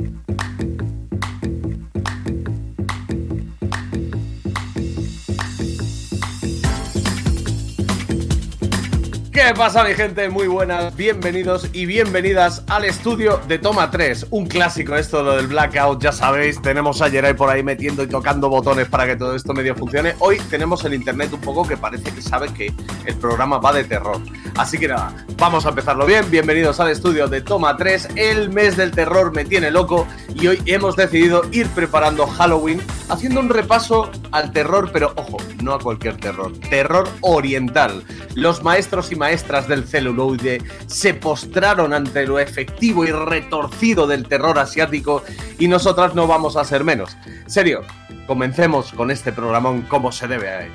Thank you. ¿Qué pasa mi gente? Muy buenas, bienvenidos y bienvenidas al estudio de Toma 3, un clásico esto lo del blackout, ya sabéis, tenemos a Jerai por ahí metiendo y tocando botones para que todo esto medio funcione. Hoy tenemos el internet un poco que parece que sabe que el programa va de terror. Así que nada, vamos a empezarlo bien, bienvenidos al estudio de Toma 3, el mes del terror me tiene loco y hoy hemos decidido ir preparando Halloween haciendo un repaso al terror, pero ojo, no a cualquier terror, terror oriental. Los maestros y maestras del celuloide se postraron ante lo efectivo y retorcido del terror asiático y nosotras no vamos a ser menos. Serio, comencemos con este programón como se debe a ello.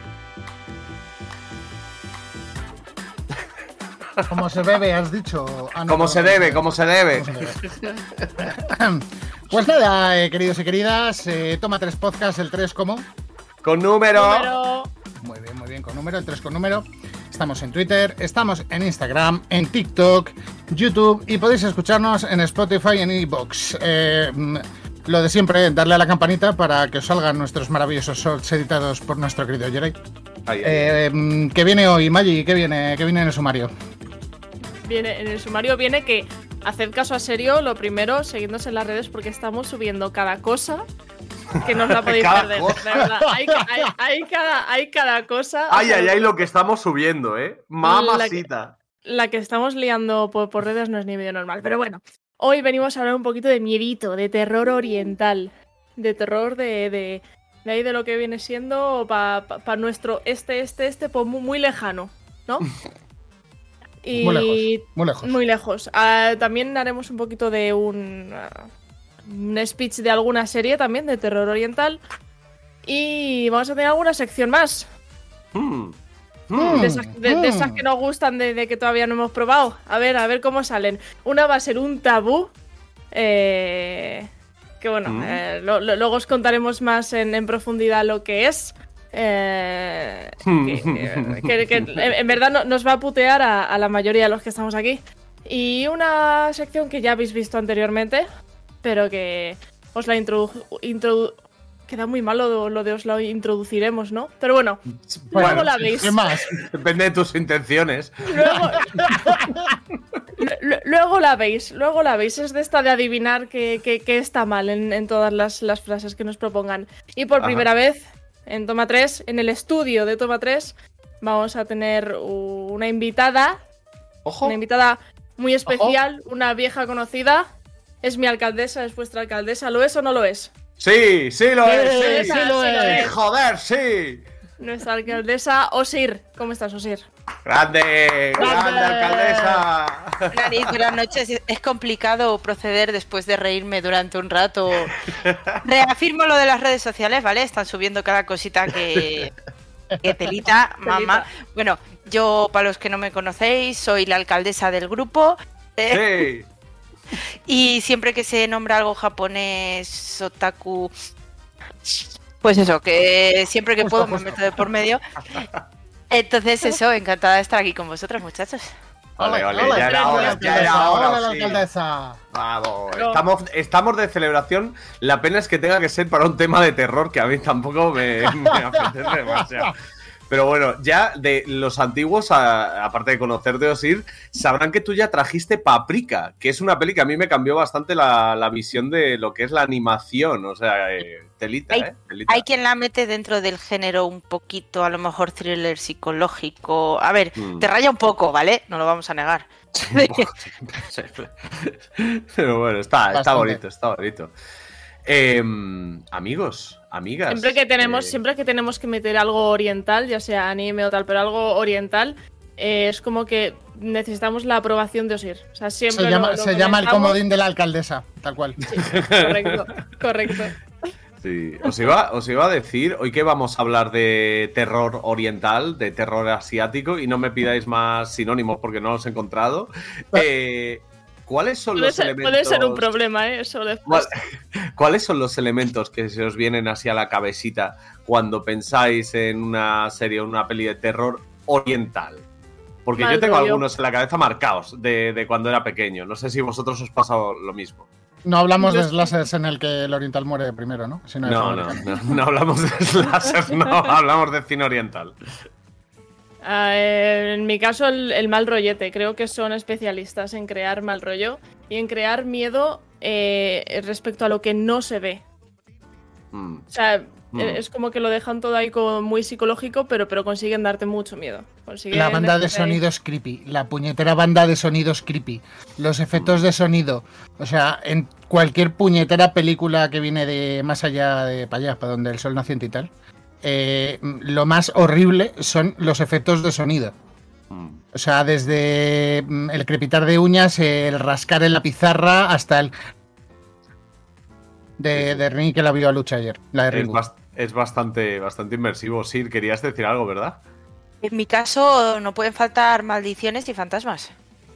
Como se bebe, has dicho. Ah, no, Como no, se no, debe, como se debe. ¿Cómo se debe? Pues nada, eh, queridos y queridas, eh, toma tres podcasts, el 3 como. Con número. Número- Muy bien, muy bien, con número, el 3 con número. Estamos en Twitter, estamos en Instagram, en TikTok, YouTube y podéis escucharnos en Spotify y en iBox. lo de siempre, darle a la campanita para que os salgan nuestros maravillosos shorts editados por nuestro querido Jerry. Eh, mm, ¿Qué viene hoy, Maggi? ¿Qué viene, ¿Qué viene en el sumario? Viene, en el sumario viene que haced caso a serio, lo primero, seguidnos en las redes porque estamos subiendo cada cosa que no os la podéis Cada perder. verdad. Hay, hay- hay cada, hay cada cosa. Ay, ay, ay, lo que estamos subiendo, ¿eh? Mamacita. La que estamos liando por, por redes no es ni medio normal. Pero bueno, hoy venimos a hablar un poquito de miedito, de terror oriental. De terror de, de, de ahí de lo que viene siendo para nuestro este, este, este, pues muy, muy lejano, ¿no? Y Muy lejos. Muy lejos. Muy lejos. Ah, también haremos un poquito de un, un speech de alguna serie también de terror oriental. Y vamos a tener alguna sección más. Hmm. Mm. De esas, de- de esas que nos gustan de, de que todavía no hemos probado. A ver, a ver cómo salen. Una va a ser un tabú. eh, que bueno, Mm. eh, lo- lo- luego os contaremos más en, en profundidad lo que es. Eh, que, que- que en, verdad no- nos va a putear a, a la mayoría de los que estamos aquí. Y una sección que ya habéis visto anteriormente, pero que os la introdu... Queda muy malo lo, lo de os la introduciremos, ¿no? Pero bueno, Bueno, luego la veis. ¿Qué más? Depende de tus intenciones. Luego, Lu- luego la veis, luego la veis. Es de esta de adivinar que, que- que está mal en, en todas las, las frases que nos propongan. Y por Ajá. primera vez en Toma 3, en el estudio de Toma 3, vamos a tener una invitada, Ojo. una invitada muy especial, una vieja conocida. Es mi alcaldesa, es vuestra alcaldesa. ¿Lo es o no lo es? Sí, sí lo es, sí. sí lo es. Joder, sí. Nuestra alcaldesa Osir. ¿Cómo estás, Osir? Grande, grande alcaldesa. Nariz, buenas noches. Es- complicado proceder después de reírme durante un rato. Reafirmo lo de las redes sociales, ¿vale? Están subiendo cada cosita que, que telita, mamá. Bueno, yo, para los que no me conocéis, soy la alcaldesa del grupo. eh, Sí. Y siempre que se nombra algo japonés, otaku. Pues eso, que siempre que puedo me meto de por medio. Entonces, eso, encantada de estar aquí con vosotros, muchachos. Ole, Hola, ya era hora, ya era alcaldesa, hora. hola, la sí. alcaldesa. Vamos, estamos de celebración. La pena es que tenga que ser para un tema de terror que a mí tampoco me, me apetece demasiado. Pero bueno, ya de los antiguos, a- aparte de conocerte, Osir, sabrán que tú ya trajiste Paprika, que es una peli que a mí me cambió bastante la, la visión de lo que es la animación. O sea, eh, telita, Hay- ¿eh? Telita. Hay quien la mete dentro del género un poquito, a lo mejor thriller psicológico. A ver, Mm. te raya un poco, ¿vale? No lo vamos a negar. Pero bueno, está, está bonito, está bonito. Em, amigos, amigas. Siempre que tenemos, eh, siempre que tenemos que meter algo oriental, ya sea anime o tal, pero algo oriental, eh, es como que necesitamos la aprobación de Osir. O sea, siempre Se llama, lo- lo se llama el comodín de la alcaldesa, tal cual. Correcto, correcto. Sí, os iba, os iba a decir, hoy que vamos a hablar de terror oriental, de terror asiático, y no me pidáis más sinónimos porque no los he encontrado. eh, ¿Cuáles son Puede los ser, elementos? puede ser un problema, ¿eh? Eso después. ¿Cuál- ¿Cuáles son los elementos que se os vienen así a la cabecita cuando pensáis en una serie o una peli de terror oriental? Porque Mal yo tengo rollo. algunos en la cabeza marcados de, de cuando era pequeño. No sé si vosotros os pasa lo mismo. No hablamos de slashers en el que el oriental muere primero, ¿no? no, no, no, no, hablamos de slashers, no, hablamos de cine oriental. Ah, en mi caso, el, mal rollete. Creo que son especialistas en crear mal rollo y en crear miedo eh, respecto a lo que no se ve. Mm. O sea, mm. es como que lo dejan todo ahí como muy psicológico, pero, pero consiguen darte mucho miedo. la banda de sonidos creepy, la puñetera banda de sonidos creepy, los efectos de sonido. O sea, en cualquier puñetera película que viene de más allá de para allá, para donde el sol naciente y tal, eh, lo más horrible son los efectos de sonido. Mm. O sea, desde mm, el crepitar de uñas, el rascar en la pizarra, hasta el. De, de que la vio a lucha ayer. La de es, bastante, bastante inmersivo. Sí, querías decir algo, ¿verdad? En mi caso, no pueden faltar maldiciones y fantasmas.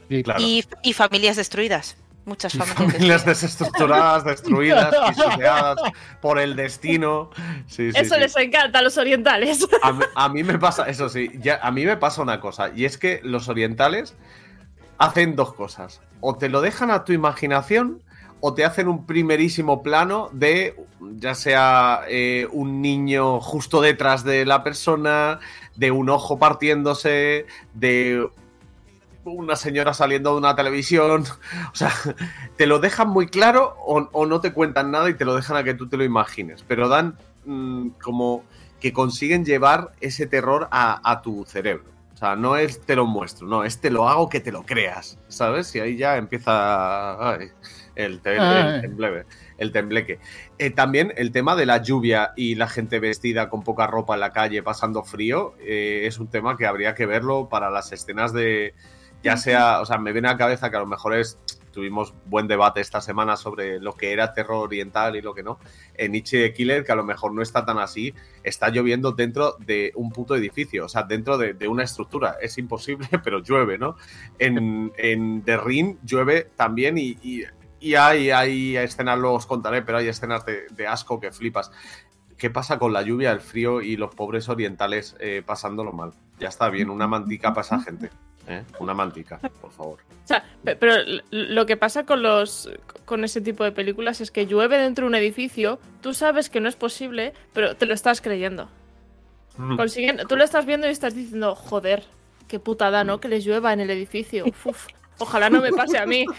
y familias destruidas. Muchas familias, desestructuradas, destruidas, pisoteadas por el destino. eso les encanta a los orientales. A mí, me pasa, eso sí, ya, a mí me pasa una cosa, y es que los orientales hacen dos cosas. O te lo dejan a tu imaginación, o te hacen un primerísimo plano de ya sea eh, un niño justo detrás de la persona, de un ojo partiéndose, de una señora saliendo de una televisión. O sea, te lo dejan muy claro o, no te cuentan nada y te lo dejan a que tú te lo imagines. Pero dan mm, como que consiguen llevar ese terror a, tu cerebro. O sea, no es te lo muestro, no, es te lo hago que te lo creas, ¿sabes? Y ahí ya empieza el, el, tembleque. Eh, también el tema de la lluvia y la gente vestida con poca ropa en la calle pasando frío eh, es un tema que habría que verlo para las escenas de, ya sea, o sea, me viene a la cabeza que a lo mejor es, tuvimos buen debate esta semana sobre lo que era terror oriental y lo que no, en Nietzsche Killer, que a lo mejor no está tan así, está lloviendo dentro de un puto edificio, o sea, dentro de, una estructura, es imposible, pero llueve, ¿no? En, en The Ring llueve también y, hay, hay escenas, luego os contaré, pero hay escenas de, asco que flipas. ¿Qué pasa con la lluvia, el frío y los pobres orientales eh, pasándolo mal? Ya está bien, una mantica para esa gente. ¿eh? Una mantica, por favor. O sea, pero lo que pasa con los con ese tipo de películas es que llueve dentro de un edificio, tú sabes que no es posible, pero te lo estás creyendo. Mm. Consiguen, tú lo estás viendo y estás diciendo, joder, qué putada, ¿no? Que les llueva en el edificio. ojalá no me pase a mí.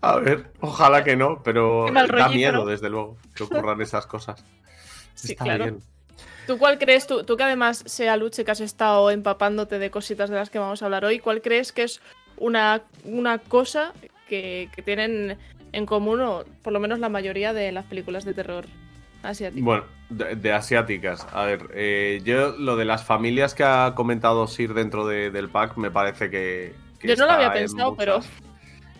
A ver, ojalá que no, pero da miedo, desde luego, que ocurran esas cosas. Sí, claro. ¿Tú cuál crees, tú, tú que además sea Luche que has estado empapándote de cositas de las que vamos a hablar hoy, cuál crees que es una, una cosa que, tienen en común, o por lo menos la mayoría de las películas de terror asiáticas? Bueno, de, asiáticas. A ver, eh, yo lo de las familias que ha comentado Sir dentro del pack me parece que... yo no lo había pensado, pero...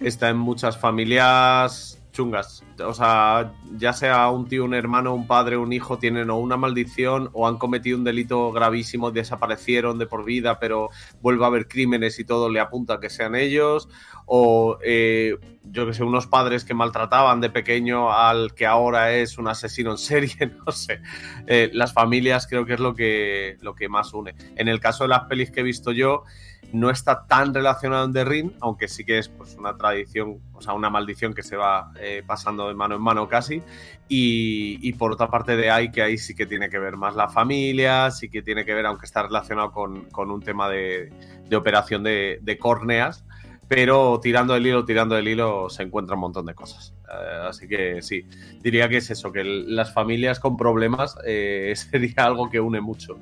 Está en muchas familias chungas. O sea, ya sea un tío, un hermano, un padre, un hijo, tienen o una maldición o han cometido un delito gravísimo, desaparecieron de por vida, pero vuelve a haber crímenes y todo le apunta a que sean ellos. O eh, yo que sé, unos padres que maltrataban de pequeño al que ahora es un asesino en serie, no sé. Eh, las familias creo que es lo que, lo que más une. En el caso de las pelis que he visto yo, no está tan relacionado en The Ring, aunque sí que es pues, una tradición, o sea, una maldición que se va eh, pasando de mano en mano casi. Y, por otra parte de ahí, que ahí sí que tiene que ver más la familia, sí que tiene que ver, aunque está relacionado con, un tema de, operación de, córneas, pero tirando el hilo, tirando el hilo, se encuentra un montón de cosas. Eh, así que sí, diría que es eso, que las familias con problemas eh, sería algo que une mucho.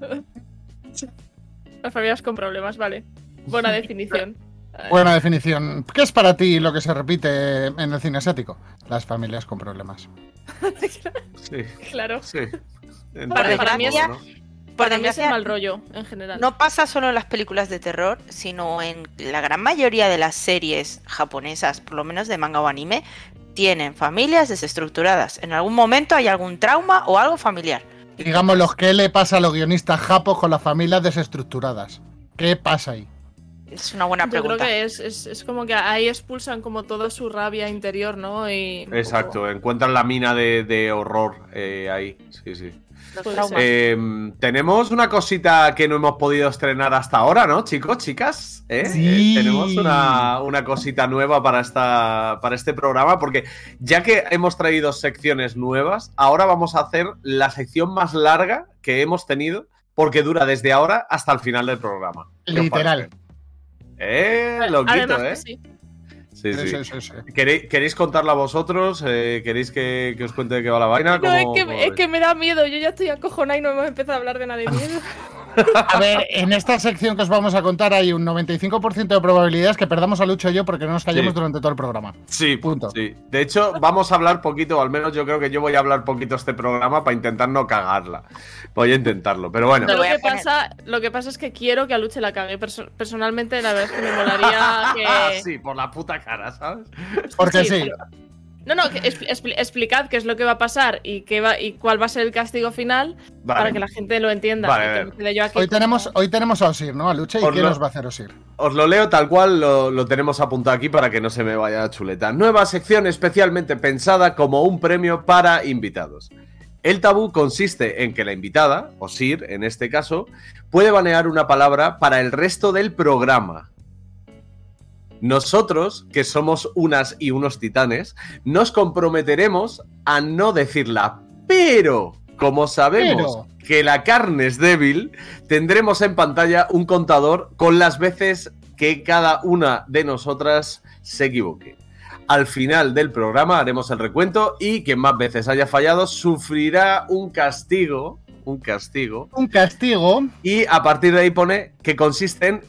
Las familias con problemas, vale. Buena definición. Buena definición. ¿Qué es para ti lo que se repite en el cine asiático? Las familias con problemas. sí. Claro. Sí. Para, mí es, para mí es el mal rollo en general. No pasa solo en las películas de terror, sino en la gran mayoría de las series japonesas, por lo menos de manga o anime, tienen familias desestructuradas. En algún momento hay algún trauma o algo familiar. Digamos, los que le pasa a los guionistas japos con las familias desestructuradas. ¿Qué pasa ahí? Es una buena pregunta. Yo creo que es, como que ahí expulsan como toda su rabia interior, ¿no? Y Exacto, encuentran la mina de, horror eh, ahí. Sí, sí. Traumas. Eh, tenemos una cosita que no hemos podido estrenar hasta ahora, ¿no, chicos, chicas? ¿Eh? Sí. Eh, tenemos una, una cosita nueva para, esta, para este programa, porque ya que hemos traído secciones nuevas, ahora vamos a hacer la sección más larga que hemos tenido, porque dura desde ahora hasta el final del programa. ¿Qué os Literal. Eh, loquito, Además ¿eh? que sí. Sí, sí. Sí, sí, sí. ¿Queréis, queréis contarla vosotros? Eh, ¿Queréis que, que os cuente de qué va la vaina? No, es que me da miedo. Yo ya estoy acojonada y no hemos empezado a hablar de nada de miedo. A ver, en esta sección que os vamos a contar hay un 95% de probabilidades que perdamos a Lucho y yo porque no nos callemos Sí. durante todo el programa. Sí, Punto. Sí. De hecho, vamos a hablar poquito, o al menos yo creo que yo voy a hablar poquito este programa para intentar no cagarla. Voy a intentarlo, pero bueno. Lo que, pasa, lo que pasa es que quiero que a Luche la cague. Perso- personalmente, la verdad es que me molaría que. Ah, sí, por la puta cara, ¿sabes? Porque sí. pero- No, no, explicad qué es lo que va a pasar y, qué va, y cuál va a ser el castigo final Vale. para que la gente lo entienda. Vale, que yo aquí Hoy tenemos, hoy tenemos a Osir, ¿no? A Lucha. ¿Y Os qué lo- nos va a hacer Osir? Os lo leo tal cual lo, lo tenemos apuntado aquí para que no se me vaya la chuleta. Nueva sección especialmente pensada como un premio para invitados. El tabú consiste en que la invitada, o Sir en este caso, puede banear una palabra para el resto del programa. Nosotros, que somos unas y unos titanes, nos comprometeremos a no decirla, pero como sabemos que la carne es débil, tendremos en pantalla un contador con las veces que cada una de nosotras se equivoque. Al final del programa haremos el recuento y quien más veces haya fallado sufrirá un castigo, un castigo, Un castigo. y a partir de ahí pone que consiste en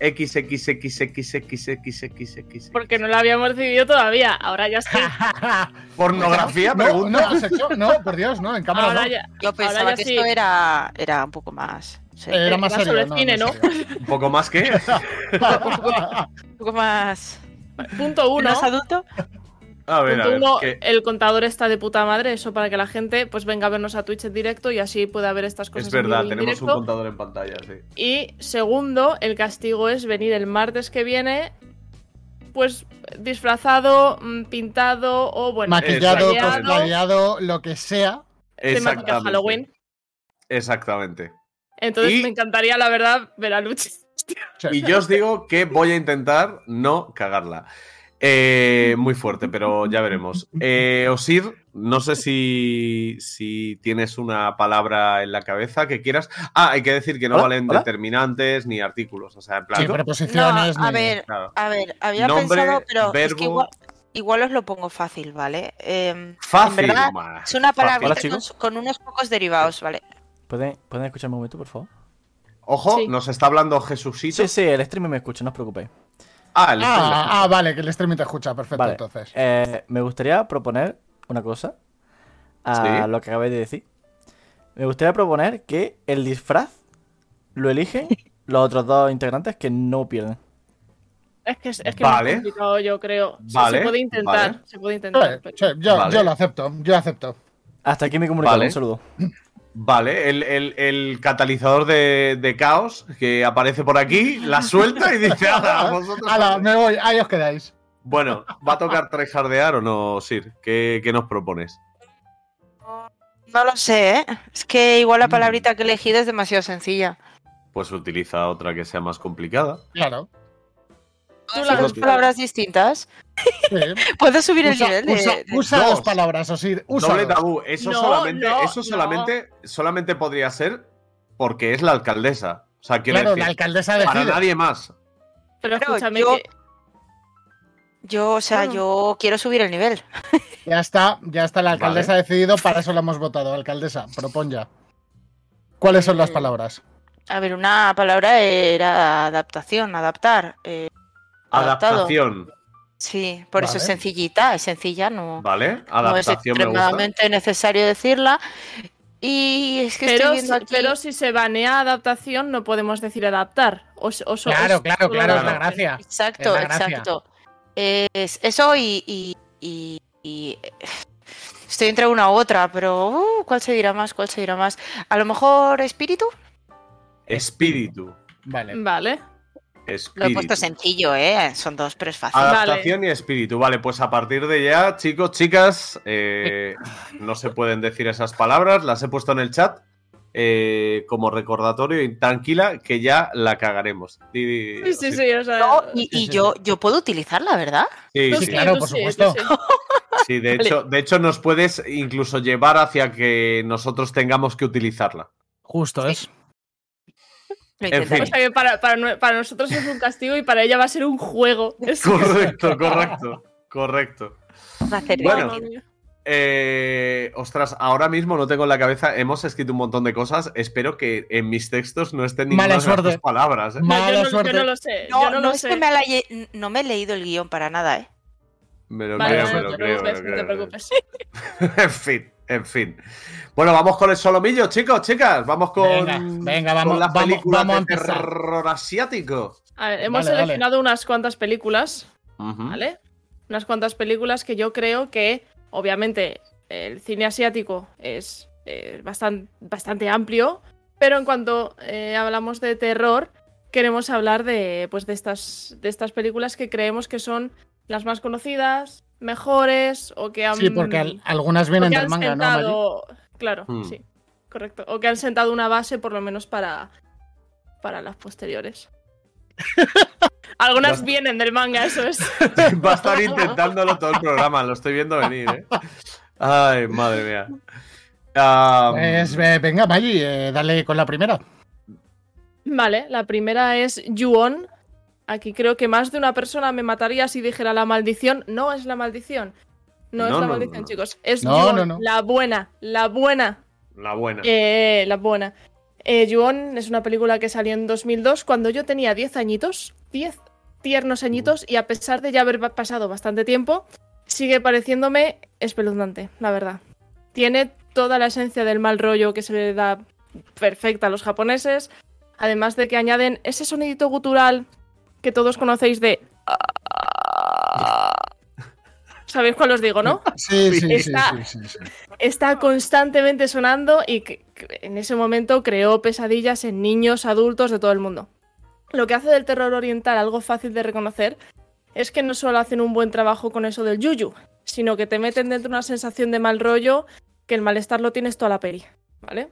XXXXXXXX. Porque no la habíamos decidido todavía. Ahora ya sí. Pornografía, no, pregunta. no, sexo, no, por Dios, no, en cámara Ahora no. ya. Yo ahora pensaba ya que sí. esto era, era un poco más. sí, Era más Era serio. sobre no, cine, ¿no? Un poco más que. un poco más. Punto uno. ¿Más adulto? A ver, a Punto ver. uno, que- el contador está de puta madre, eso para que la gente pues venga a vernos a Twitch en directo y así pueda ver estas cosas. Es verdad, en tenemos un contador en pantalla, sí. Y segundo, el castigo es venir el martes que viene, pues disfrazado, mm, pintado o bueno, Maquillado, cosplayado, lo que sea. temática Exactamente. Halloween. Exactamente. Entonces Y- me encantaría, la verdad, ver a Luchi. Y yo os digo que voy a intentar no cagarla. Eh, muy fuerte, pero ya veremos. Eh, Osir, no sé si, si tienes una palabra en la cabeza que quieras. Ah, hay que decir que no Hola, valen hola. determinantes ni artículos. O sea, en plan. Sí, preposiciones. No, a ni- ver, claro. a ver, había Nombre, pensado, pero es que igual, igual os lo pongo fácil, ¿vale? Eh, Fácil. en verdad, es una palabra con, unos pocos derivados, ¿vale? ¿Pueden, ¿Pueden escucharme un momento, por favor? Ojo, Sí. nos está hablando Jesucito. Sí, sí, el stream me escucha, no os preocupéis. Ah, el Ah, ah, vale, que el streaming te escucha. Perfecto, Vale. entonces. Eh, me gustaría proponer una cosa a Sí. lo que acabáis de decir. Me gustaría proponer que el disfraz lo eligen los otros dos integrantes que no pierden. Es que es, es que Vale. es complicado, yo creo. Sí, Vale, se puede intentar, vale. se puede intentar. pero- sí, yo, Vale. yo lo acepto, yo acepto. Hasta aquí mi comunicado, Vale. un saludo. Vale, el, el- el catalizador de, de caos que aparece por aquí, la suelta y dice, "Ala, vosotros Hala, me voy, ahí os quedáis. Bueno, ¿va a tocar tryhardear o no, Sir? ¿Qué, qué nos propones? No lo sé, ¿eh? Es que igual la Mm. palabrita que he elegido es demasiado sencilla. Pues utiliza otra que sea más complicada. Claro. Tú Son la- dos palabras distintas. Sí. Puedes subir el nivel de... usa- de- usa Dos. dos palabras. Usa Doble dos. tabú. Eso No, solamente, no, eso no. solamente, solamente podría ser porque es la alcaldesa. O sea, quiero Claro, decir, la alcaldesa para nadie más. Pero escúchame, yo- que- Yo, o sea, Bueno. yo quiero subir el nivel. Ya está, ya está, la alcaldesa ha decidido, para eso la hemos votado. Alcaldesa, propon ya. ¿Cuáles son las Eh, palabras? A ver, una palabra era adaptación, adaptar. eh. Adaptación. Sí, por eso es sencillita, es sencilla, no, ¿Vale? no es Adaptación me gusta. extremadamente necesario decirla. Y es que pero, estoy si, viendo aquí... pero si se banea adaptación, no podemos decir adaptar. O, o Claro, es claro, claro, es la gracia. Exacto, Es la gracia. exacto. Es eso y, y- y- y- Estoy entre una u otra, pero uh, ¿cuál se dirá más? ¿Cuál se dirá más? A lo mejor espíritu. Espíritu. Vale. Vale. Lo he puesto sencillo, ¿eh? Son dos, pero es fácil. Adaptación y espíritu. Vale, pues a partir de ya, chicos, chicas, eh, no se pueden decir esas palabras, las he puesto en el chat. eh, como recordatorio y tranquila que ya la cagaremos. Sí, sí, sí, o sea, No, y, y yo, yo puedo utilizarla, ¿verdad? Sí, sí. sí, claro, por supuesto. Sí, de hecho, de hecho nos puedes incluso llevar hacia que nosotros tengamos que utilizarla. Justo es. Lo En que para, para nue- para nosotros es un castigo y para ella va a ser un juego. Correcto, correcto, correcto. Va a hacer Bueno. Mía. Eh, ostras, ahora mismo no tengo en la cabeza, hemos escrito un montón de cosas, espero que en mis textos no estén ninguna de palabras. ¿eh? No, Mala yo, no, yo no lo sé. No, yo no, no lo es sé. que me, la no me he leído el guion para nada, ¿eh? Me lo Vale, creo, no, me lo te creo, no te preocupes. en fin, en fin. Bueno, vamos con el solomillo, chicos, chicas. Vamos con, Venga, venga, vamos- con las vamos- películas vamos de terror asiático. A ver, hemos dale. seleccionado unas cuantas películas. ¿vale? Unas cuantas películas que yo creo que, obviamente, el cine asiático es eh, bastan- bastante amplio, pero en cuanto eh, hablamos de terror, queremos hablar de, pues, de, estas, de estas películas que creemos que son las más conocidas, mejores, o que han... Sí, porque al- algunas vienen del manga, ¿no? Sentado... Claro, Hmm. sí, correcto. O que han sentado una base, por lo menos, para, para las posteriores. Algunas Basta- vienen del manga, eso es. Va a estar intentándolo todo el programa, lo estoy viendo venir, ¿eh? Ay, madre mía. Pues eh, venga, Maggi, eh, dale con la primera. Vale, la primera es Yuon. Aquí creo que más de una persona me mataría si dijera la maldición. No es la maldición. No, No, es la no, maldición, no, chicos. Es No, Yuon, no, no. la buena, la buena. la buena. Eh, la buena. Eh, Yuon es una película que salió en 2002 cuando yo tenía 10 añitos, 10 tiernos añitos, y a pesar de ya haber pa- pasado bastante tiempo, sigue pareciéndome espeluznante, la verdad. Tiene toda la esencia del mal rollo que se le da perfecta a los japoneses, además de que añaden ese sonidito gutural que todos conocéis de... ¿Sabéis cuál os digo, no? Sí, sí, sí, Está- sí, sí, sí. está constantemente sonando y que, que en ese momento creó pesadillas en niños, adultos, de todo el mundo. Lo que hace del terror oriental algo fácil de reconocer es que no solo hacen un buen trabajo con eso del yuyu, sino que te meten dentro una sensación de mal rollo que el malestar lo tienes toda la peli, ¿vale?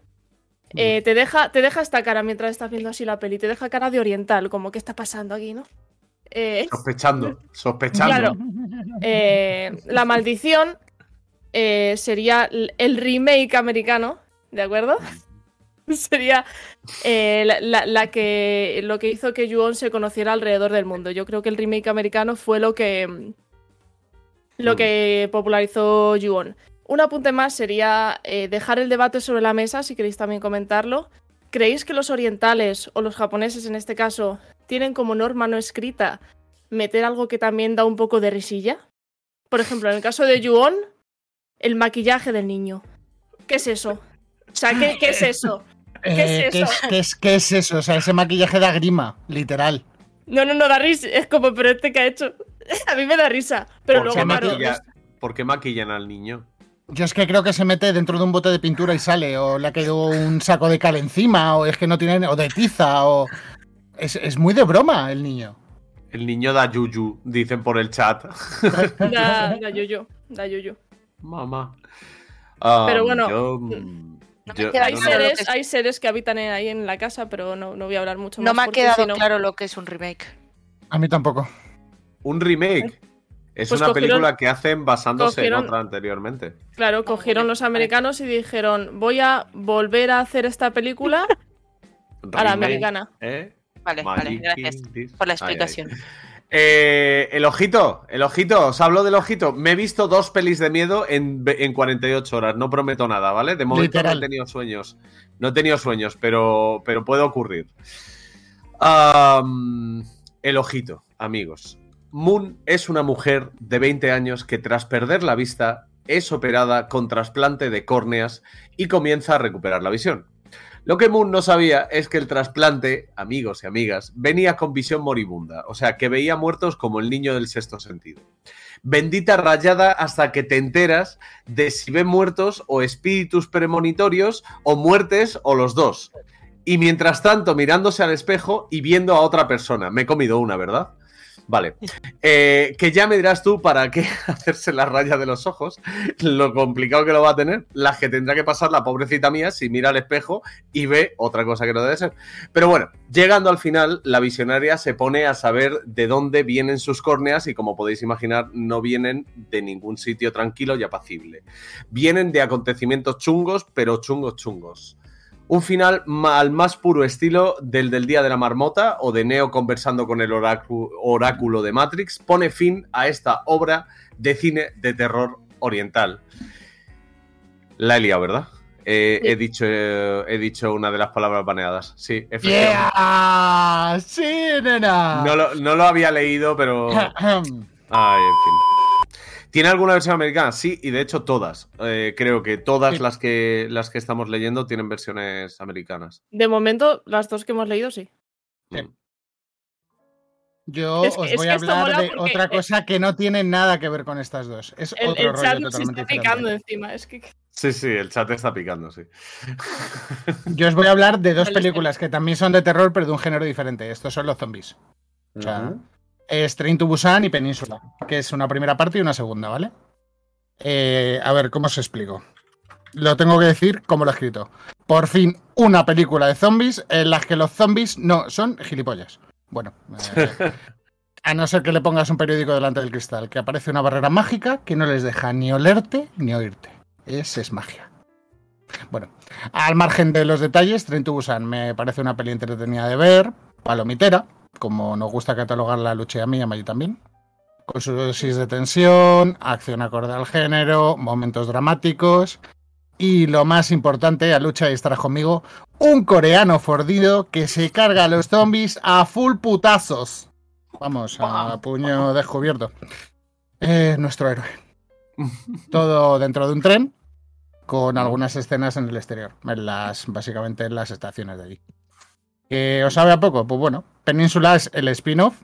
Eh, te, deja, te deja esta cara mientras estás viendo así la peli, te deja cara de oriental, como ¿qué está pasando aquí, no? Eh, Sospechando, sospechando. Claro. Eh, la maldición eh, sería el remake americano, ¿de acuerdo? sería eh, la, la- la que lo que hizo que Yuon se conociera alrededor del mundo. Yo creo que el remake americano fue lo que mm, lo Mm. que popularizó Yuon. Un apunte más sería eh, dejar el debate sobre la mesa, si queréis también comentarlo. ¿Creéis que los orientales, o los japoneses en este caso, tienen como norma no escrita meter algo que también da un poco de risilla? Por ejemplo, en el caso de Yuon, el maquillaje del niño. ¿Qué es eso? O sea, ¿qué, qué es eso? Eh, ¿Qué es ¿qué, eso? es, qué es- qué es eso? O sea, ese maquillaje da grima, literal. No, no, no da risa. Es como, pero este que ha hecho. A mí me da risa. Pero ¿Por, qué luego, claro, maquilla- por qué maquillan al niño? Yo es que creo que se mete dentro de un bote de pintura y sale, o le ha caído un saco de cal encima, o es que no tiene, o de tiza, o... Es, es muy de broma el niño. El niño da yuyu, dicen por el chat. da, da yuyu. Da yuyu. Mamá. Pero bueno, yo, no yo- Hay no, seres, que es- hay seres que habitan ahí en la casa, pero no, no voy a hablar mucho No más. me ha quedado no- claro lo que es un remake. A mí tampoco. Un remake. Es Pues una cogieron- película que hacen basándose cogieron- en otra anteriormente. Claro, cogieron los americanos y dijeron: Voy a volver a hacer esta película a la americana. ¿eh? Vale, vale, gracias this. por la Ay, ay. explicación. Eh, el ojito, el ojito, os hablo del ojito. Me he visto dos pelis de miedo en, en 48 horas, no prometo nada, ¿vale? De momento Literal. no he tenido sueños. No he tenido sueños, pero, pero puede ocurrir. Am, el ojito, amigos. Moon es una mujer de 20 años que tras perder la vista es operada con trasplante de córneas y comienza a recuperar la visión. Lo que Moon no sabía es que el trasplante, amigos y amigas, venía con visión moribunda, o sea, que veía muertos como el niño del sexto sentido. Bendita rayada hasta que te enteras de si ven muertos o espíritus premonitorios o muertes o los dos. Y mientras tanto mirándose al espejo y viendo a otra persona. Me he comido una, ¿verdad? Vale. Eh, que ya me dirás tú para qué hacerse la raya de los ojos, lo complicado que lo va a tener, las que tendrá que pasar la pobrecita mía si mira al espejo y ve otra cosa que no debe ser. Pero bueno, llegando al final, la visionaria se pone a saber de dónde vienen sus córneas y como podéis imaginar, no vienen de ningún sitio tranquilo y apacible. Vienen de acontecimientos chungos, pero chungos chungos. Un final al más puro estilo del del Día de la Marmota o de Neo conversando con el oráculo de Matrix pone fin a esta obra de cine de terror oriental. La he liado, ¿verdad? Eh, he, dicho, he dicho una de las palabras baneadas. Sí, efectivamente. ¡Sí, nena! No lo, no lo había leído, pero. Ay, en fin. ¿Tiene alguna versión americana? Sí, y de hecho todas. Eh, creo que todas las, que, las que estamos leyendo tienen versiones americanas. De momento, las dos que hemos leído, sí. Mm. Yo os voy a hablar de otra cosa que no tiene nada que ver con estas dos. Es el, otro el chat rollo nos totalmente está picando encima. Es que... Sí, sí, el chat está picando, sí. Yo os voy a hablar de dos películas que también son de terror, pero de un género diferente. Estos son los zombies. O sea. Es Train to Busan y Península, que es una primera parte y una segunda, ¿vale? Eh, a ver, ¿cómo os explico? Lo tengo que decir como lo he escrito. Por fin, una película de zombies en las que los zombies no son gilipollas. Bueno, eh, a no ser que le pongas un periódico delante del cristal, que aparece una barrera mágica que no les deja ni olerte ni oírte. Esa es magia. Bueno, al margen de los detalles, Train to Busan me parece una peli entretenida de ver, palomitera, como nos gusta catalogar la lucha y a mí y a Maggie también. Con su dosis de tensión, acción acorde al género, momentos dramáticos y lo más importante, a lucha y estarás conmigo, un coreano fordido que se carga a los zombies a full putazos. Vamos, a puño descubierto. Eh, nuestro héroe. Todo dentro de un tren, con algunas escenas en el exterior, en las, básicamente en las estaciones de allí. ¿Que os sabe a poco? Pues bueno, Península es el spin-off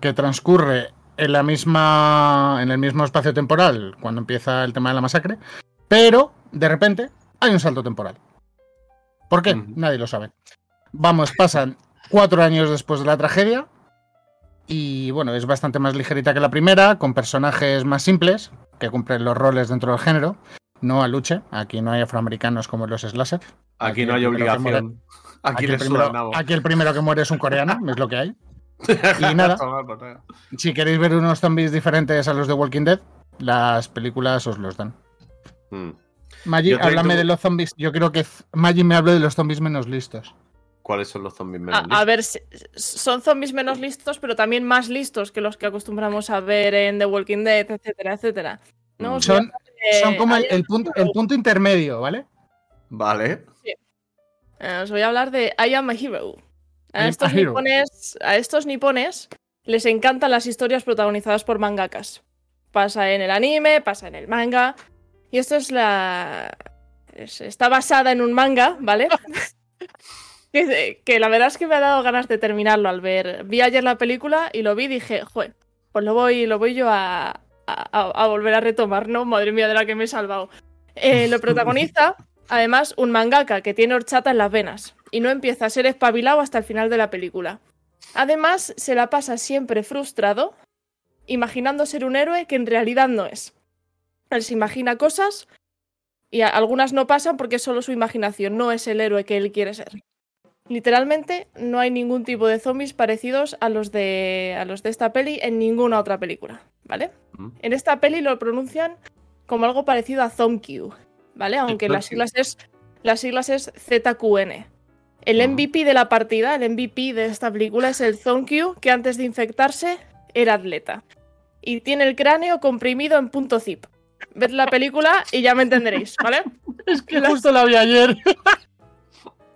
que transcurre en la misma. en el mismo espacio temporal cuando empieza el tema de la masacre. Pero, de repente, hay un salto temporal. ¿Por qué? Nadie lo sabe. Vamos, pasan cuatro años después de la tragedia. Y bueno, es bastante más ligerita que la primera, con personajes más simples, que cumplen los roles dentro del género. No a luche, aquí no hay afroamericanos como en los slasher. Aquí Aquí no hay obligación. Aquí, Aquí el, primero, suda nabo. aquí el primero que muere es un coreano, es lo que hay. Y nada, si queréis ver unos zombies diferentes a los de Walking Dead, las películas os los dan. Mm. Maggi, háblame tú- de los zombies. Yo creo que Maggi me habló de los zombies menos listos. ¿Cuáles son los zombies menos A, a ver, son zombies menos listos, pero también más listos que los que acostumbramos a ver en The Walking Dead, etcétera, etcétera. ¿no? Son, como el, hay- el punto, el punto intermedio, ¿vale? Vale. Eh, os voy a hablar de I Am a Hero. A estos, a hero. nipones, a estos nipones les encantan las historias protagonizadas por mangakas. Pasa en el anime, pasa en el manga. Y esto es la. es- está basada en un manga, ¿vale? que, que la verdad es que me ha dado ganas de terminarlo al ver. Vi ayer la película y lo vi y dije, joder, pues lo voy, lo voy yo a, a- a- a volver a retomar, ¿no? Madre mía, de la que me he salvado. Eh, lo protagoniza, además, un mangaka que tiene horchata en las venas y no empieza a ser espabilado hasta el final de la película. Además, se la pasa siempre frustrado, imaginando ser un héroe que en realidad no es. Él se imagina cosas y algunas no pasan porque es solo su imaginación, no es el héroe que él quiere ser. Literalmente, no hay ningún tipo de zombies parecidos a los de, a los de esta peli en ninguna otra película, ¿vale? Mm. En esta peli lo pronuncian como algo parecido a Zonkyu, ¿vale? Aunque las siglas es, las siglas es ZQN. El. MVP de la partida, el MVP de esta película es el Zonkyu, que antes de infectarse era atleta. Y tiene el cráneo comprimido en punto zip. Ved la película y ya me entenderéis, ¿vale? Es que justo la vi ayer.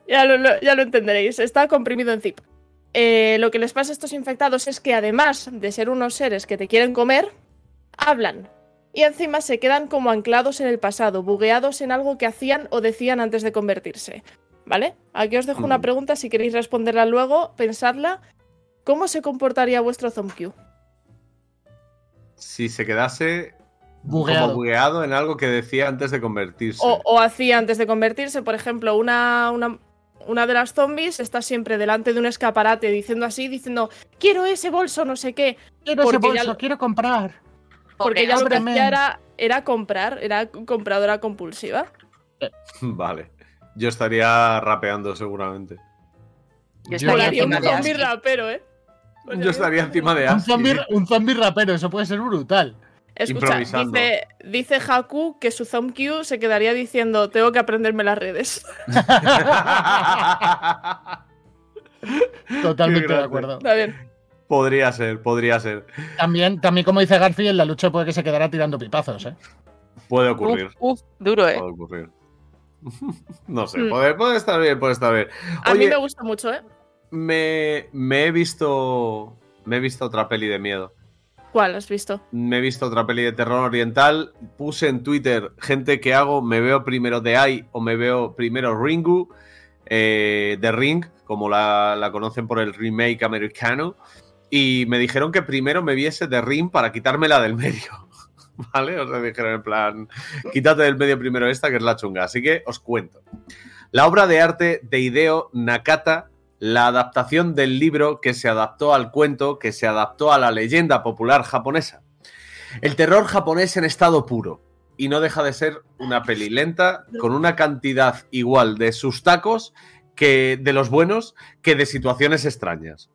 Ya lo, lo- ya lo entenderéis, está comprimido en zip. Eh, lo que les pasa a estos infectados es que además de ser unos seres que te quieren comer, hablan. Y encima se quedan como anclados en el pasado, bugueados en algo que hacían o decían antes de convertirse. ¿Vale? Aquí os dejo una Mm. pregunta, si queréis responderla luego, pensadla. ¿Cómo se comportaría vuestro Zombie? Si se quedase como Bugueado. en algo que decía antes de convertirse. O, o hacía antes de convertirse, por ejemplo, una, una, una de las zombies está siempre delante de un escaparate diciendo así, diciendo, quiero ese bolso, no sé qué. Quiero ese Porque bolso, lo- quiero comprar. Porque ella lo que hacía era, era comprar, era compradora compulsiva. Vale. Yo estaría rapeando seguramente. Yo Yo estaría un de zombie Aski. rapero, ¿eh? Yo estaría encima de Un zombie, un zombie rapero, eso puede ser brutal. Escucha, Improvisando. dice, dice Haku que su ZomQ se quedaría diciendo, tengo que aprenderme las redes. Totalmente de acuerdo. Está bien. Podría ser, podría ser. También, también como dice Garfield, en la lucha puede que se quedará tirando pipazos, ¿eh? Puede ocurrir. Uf, uf, duro, ¿eh? Puede ocurrir. No sé, Mm. puede, puede estar bien, puede estar bien. A mí me gusta mucho, ¿eh? me, me he visto. Me he visto otra peli de miedo. ¿Cuál has visto? Me he visto otra peli de terror oriental. Puse en Twitter, gente que hago, me veo primero The Eye o me veo primero Ringu, eh, The Ring, como la, la conocen por el remake americano. Y me dijeron que primero me viese The Ring para quitármela del medio. ¿Vale? O sea, dijeron en plan, quítate del medio primero esta, que es la chunga. Así que os cuento. La obra de arte de Hideo Nakata, la adaptación del libro que se adaptó al cuento, que se adaptó a la leyenda popular japonesa. El terror japonés en estado puro. Y no deja de ser una peli lenta, con una cantidad igual de sus tacos que de los buenos que de situaciones extrañas.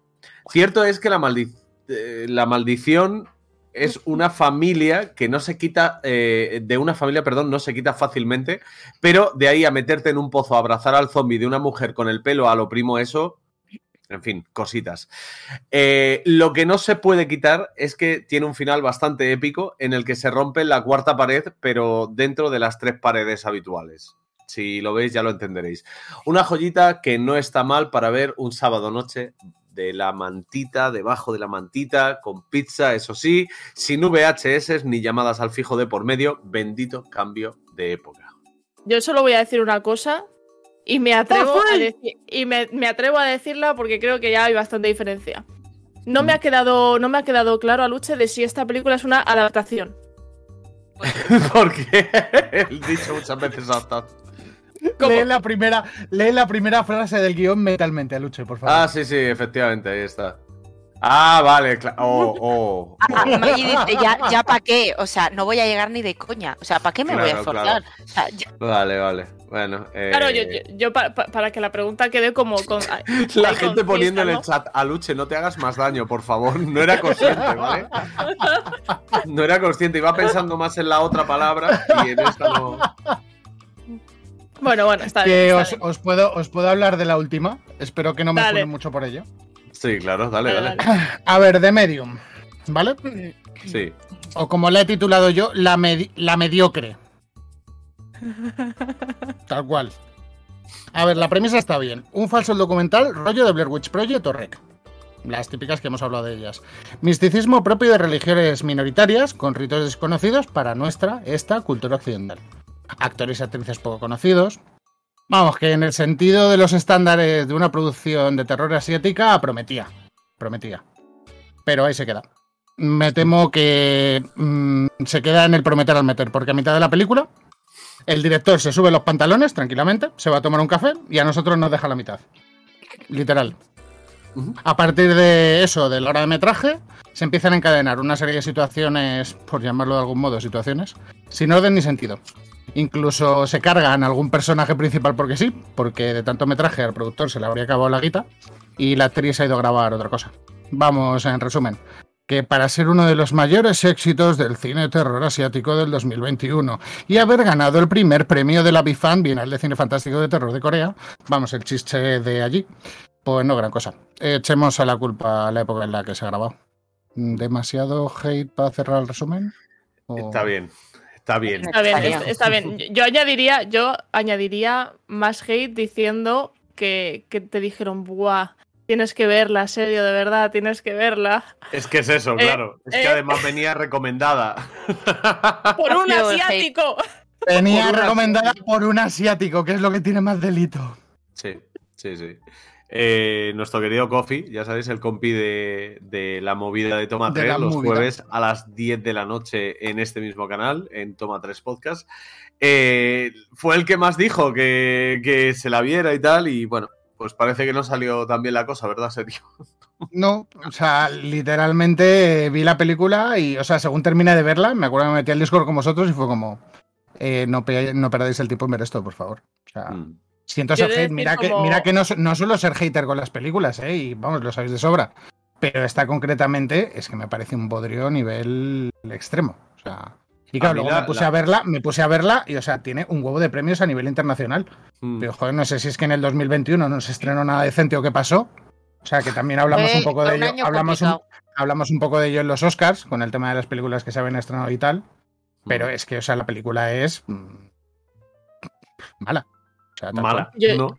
Cierto es que la, maldi- eh, la maldición es una familia que no se quita, eh, de una familia, perdón, no se quita fácilmente, pero de ahí a meterte en un pozo, a abrazar al zombie de una mujer con el pelo a lo primo eso, en fin, cositas. Eh, lo que no se puede quitar es que tiene un final bastante épico en el que se rompe la cuarta pared, pero dentro de las tres paredes habituales. Si lo veis ya lo entenderéis. Una joyita que no está mal para ver un sábado noche de la mantita, debajo de la mantita, con pizza, eso sí, sin VHS ni llamadas al fijo de por medio. Bendito cambio de época. Yo solo voy a decir una cosa y me atrevo, ¡Ah, a, y me, me atrevo a decirla porque creo que ya hay bastante diferencia. No me ha quedado, no me ha quedado claro a Luche de si esta película es una adaptación. Porque he dicho muchas veces hasta. ¿Cómo? Lee la, primera, lee la primera frase del guion mentalmente, Luche, por favor. Ah, sí, sí, efectivamente, ahí está. Ah, vale, claro. Oh, oh. Ah, Maggie dice, ya, ya para qué, o sea, no voy a llegar ni de coña, o sea, ¿para qué me voy a forzar? claro. O sea, ya- Vale, vale. Bueno. eh, Claro, yo, yo- yo pa- pa- para que la pregunta quede como con. La gente poniendo en el ¿no? chat, Aluche, no te hagas más daño, por favor. No era consciente, ¿vale? No era consciente, iba pensando más en la otra palabra y en esta no. Bueno, bueno, está bien. está os, bien. os puedo, os puedo hablar de la última. Espero que no me Dale. mucho por ello. Sí, claro, dale, Dale, dale. dale. A ver, de Medium, ¿vale? Sí. O como la he titulado yo, la, medi- la mediocre. Tal cual. A ver, la premisa está bien. Un falso documental, rollo de Blair Witch Project o REC. Las típicas que hemos hablado de ellas. Misticismo propio de religiones minoritarias con ritos desconocidos para nuestra, esta cultura occidental. Actores y actrices poco conocidos. Vamos, que en el sentido de los estándares de una producción de terror asiática, prometía. Prometía. Pero ahí se queda. Me temo que mm, se queda en el prometer al meter, porque a mitad de la película el director se sube los pantalones tranquilamente, se va a tomar un café y a nosotros nos deja la mitad. Literal. A partir de eso, de la hora de metraje, se empiezan a encadenar una serie de situaciones, por llamarlo de algún modo, situaciones, sin orden ni sentido. Incluso se cargan algún personaje principal porque sí, porque de tanto metraje al productor se le habría acabado la guita y la actriz ha ido a grabar otra cosa. Vamos, en resumen, que para ser uno de los mayores éxitos del cine terror asiático del 2021 y haber ganado el primer premio de la Bifan Bienal de Cine Fantástico de Terror de Corea, vamos, el chiste de allí, pues no gran cosa. Echemos a la culpa a la época en la que se ha grabado. ¿Demasiado hate para cerrar el resumen? ¿O- Está bien. Está bien. Está bien, está bien. Yo añadiría, yo añadiría más hate diciendo que, que te dijeron, buah, tienes que verla, serio, de verdad, tienes que verla. Es que es eso, Eh, claro. Es que eh. además venía recomendada. ¡Por un asiático! Venía recomendada por un asiático, que es lo que tiene más delito. Sí, sí, sí. Eh, nuestro querido Kofi, ya sabéis, el compi de, de la movida de Toma De 3, la los movida. jueves a las 10 de la noche en este mismo canal, en Toma 3 Podcast. Eh, fue el que más dijo que, que se la viera y tal, y bueno, pues parece que no salió tan bien la cosa, ¿verdad, Sergio? No, o sea, literalmente vi la película y, o sea, según terminé de verla, me acuerdo que me metí al Discord con vosotros y fue como, eh, no, no perdáis el tiempo en ver esto, por favor. O sea, Mm. Siento ser hate. Mira que, mira que no, no suelo ser hater con las películas, ¿eh? Y vamos, lo sabéis de sobra. Pero esta concretamente es que me parece un bodrio a nivel extremo. O sea. Y claro, luego la- me puse la- a verla, me puse a verla y, o sea, tiene un huevo de premios a nivel internacional. Mm. Pero, joder, no sé si es que en el 2021 no se estrenó nada decente o qué pasó. O sea, que también hablamos un poco de un ello. Hablamos un, hablamos un poco de ello en los Oscars, con el tema de las películas que se habían estrenado y tal. Pero Mm. es que, o sea, la película es. mm, mala. Sea, Mala. Yo- ¿no?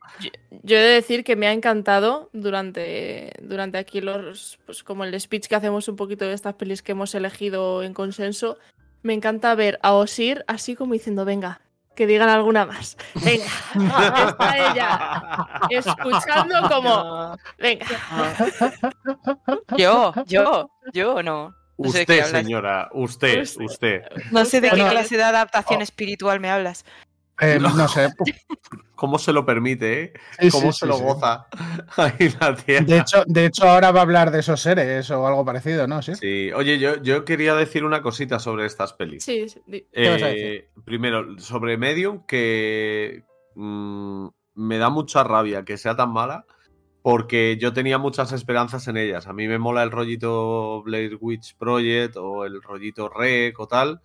Yo he de decir que me ha encantado durante, durante aquí los, pues como el speech que hacemos un poquito de estas pelis que hemos elegido en consenso. Me encanta ver a Osir así como diciendo, venga, que digan alguna más. Venga, está ella escuchando como, venga. Yo, yo, yo no. No Usted, señora, usted, Usted. usted. No sé de qué clase de adaptación oh. espiritual me hablas. Eh, no sé. ¿Cómo se lo permite, eh? Sí, ¿Cómo sí, se sí, lo sí. goza ahí la tierra? De hecho, de hecho, ahora va a hablar de esos seres o algo parecido, ¿no? Sí. Sí, oye, yo, yo quería decir una cosita sobre estas pelis. Sí, sí, di- ¿Qué vas a Eh, primero, sobre Medium, que mm, me da mucha rabia que sea tan mala, porque yo tenía muchas esperanzas en ellas. A mí me mola el rollito Blair Witch Project o el rollito Rec o tal.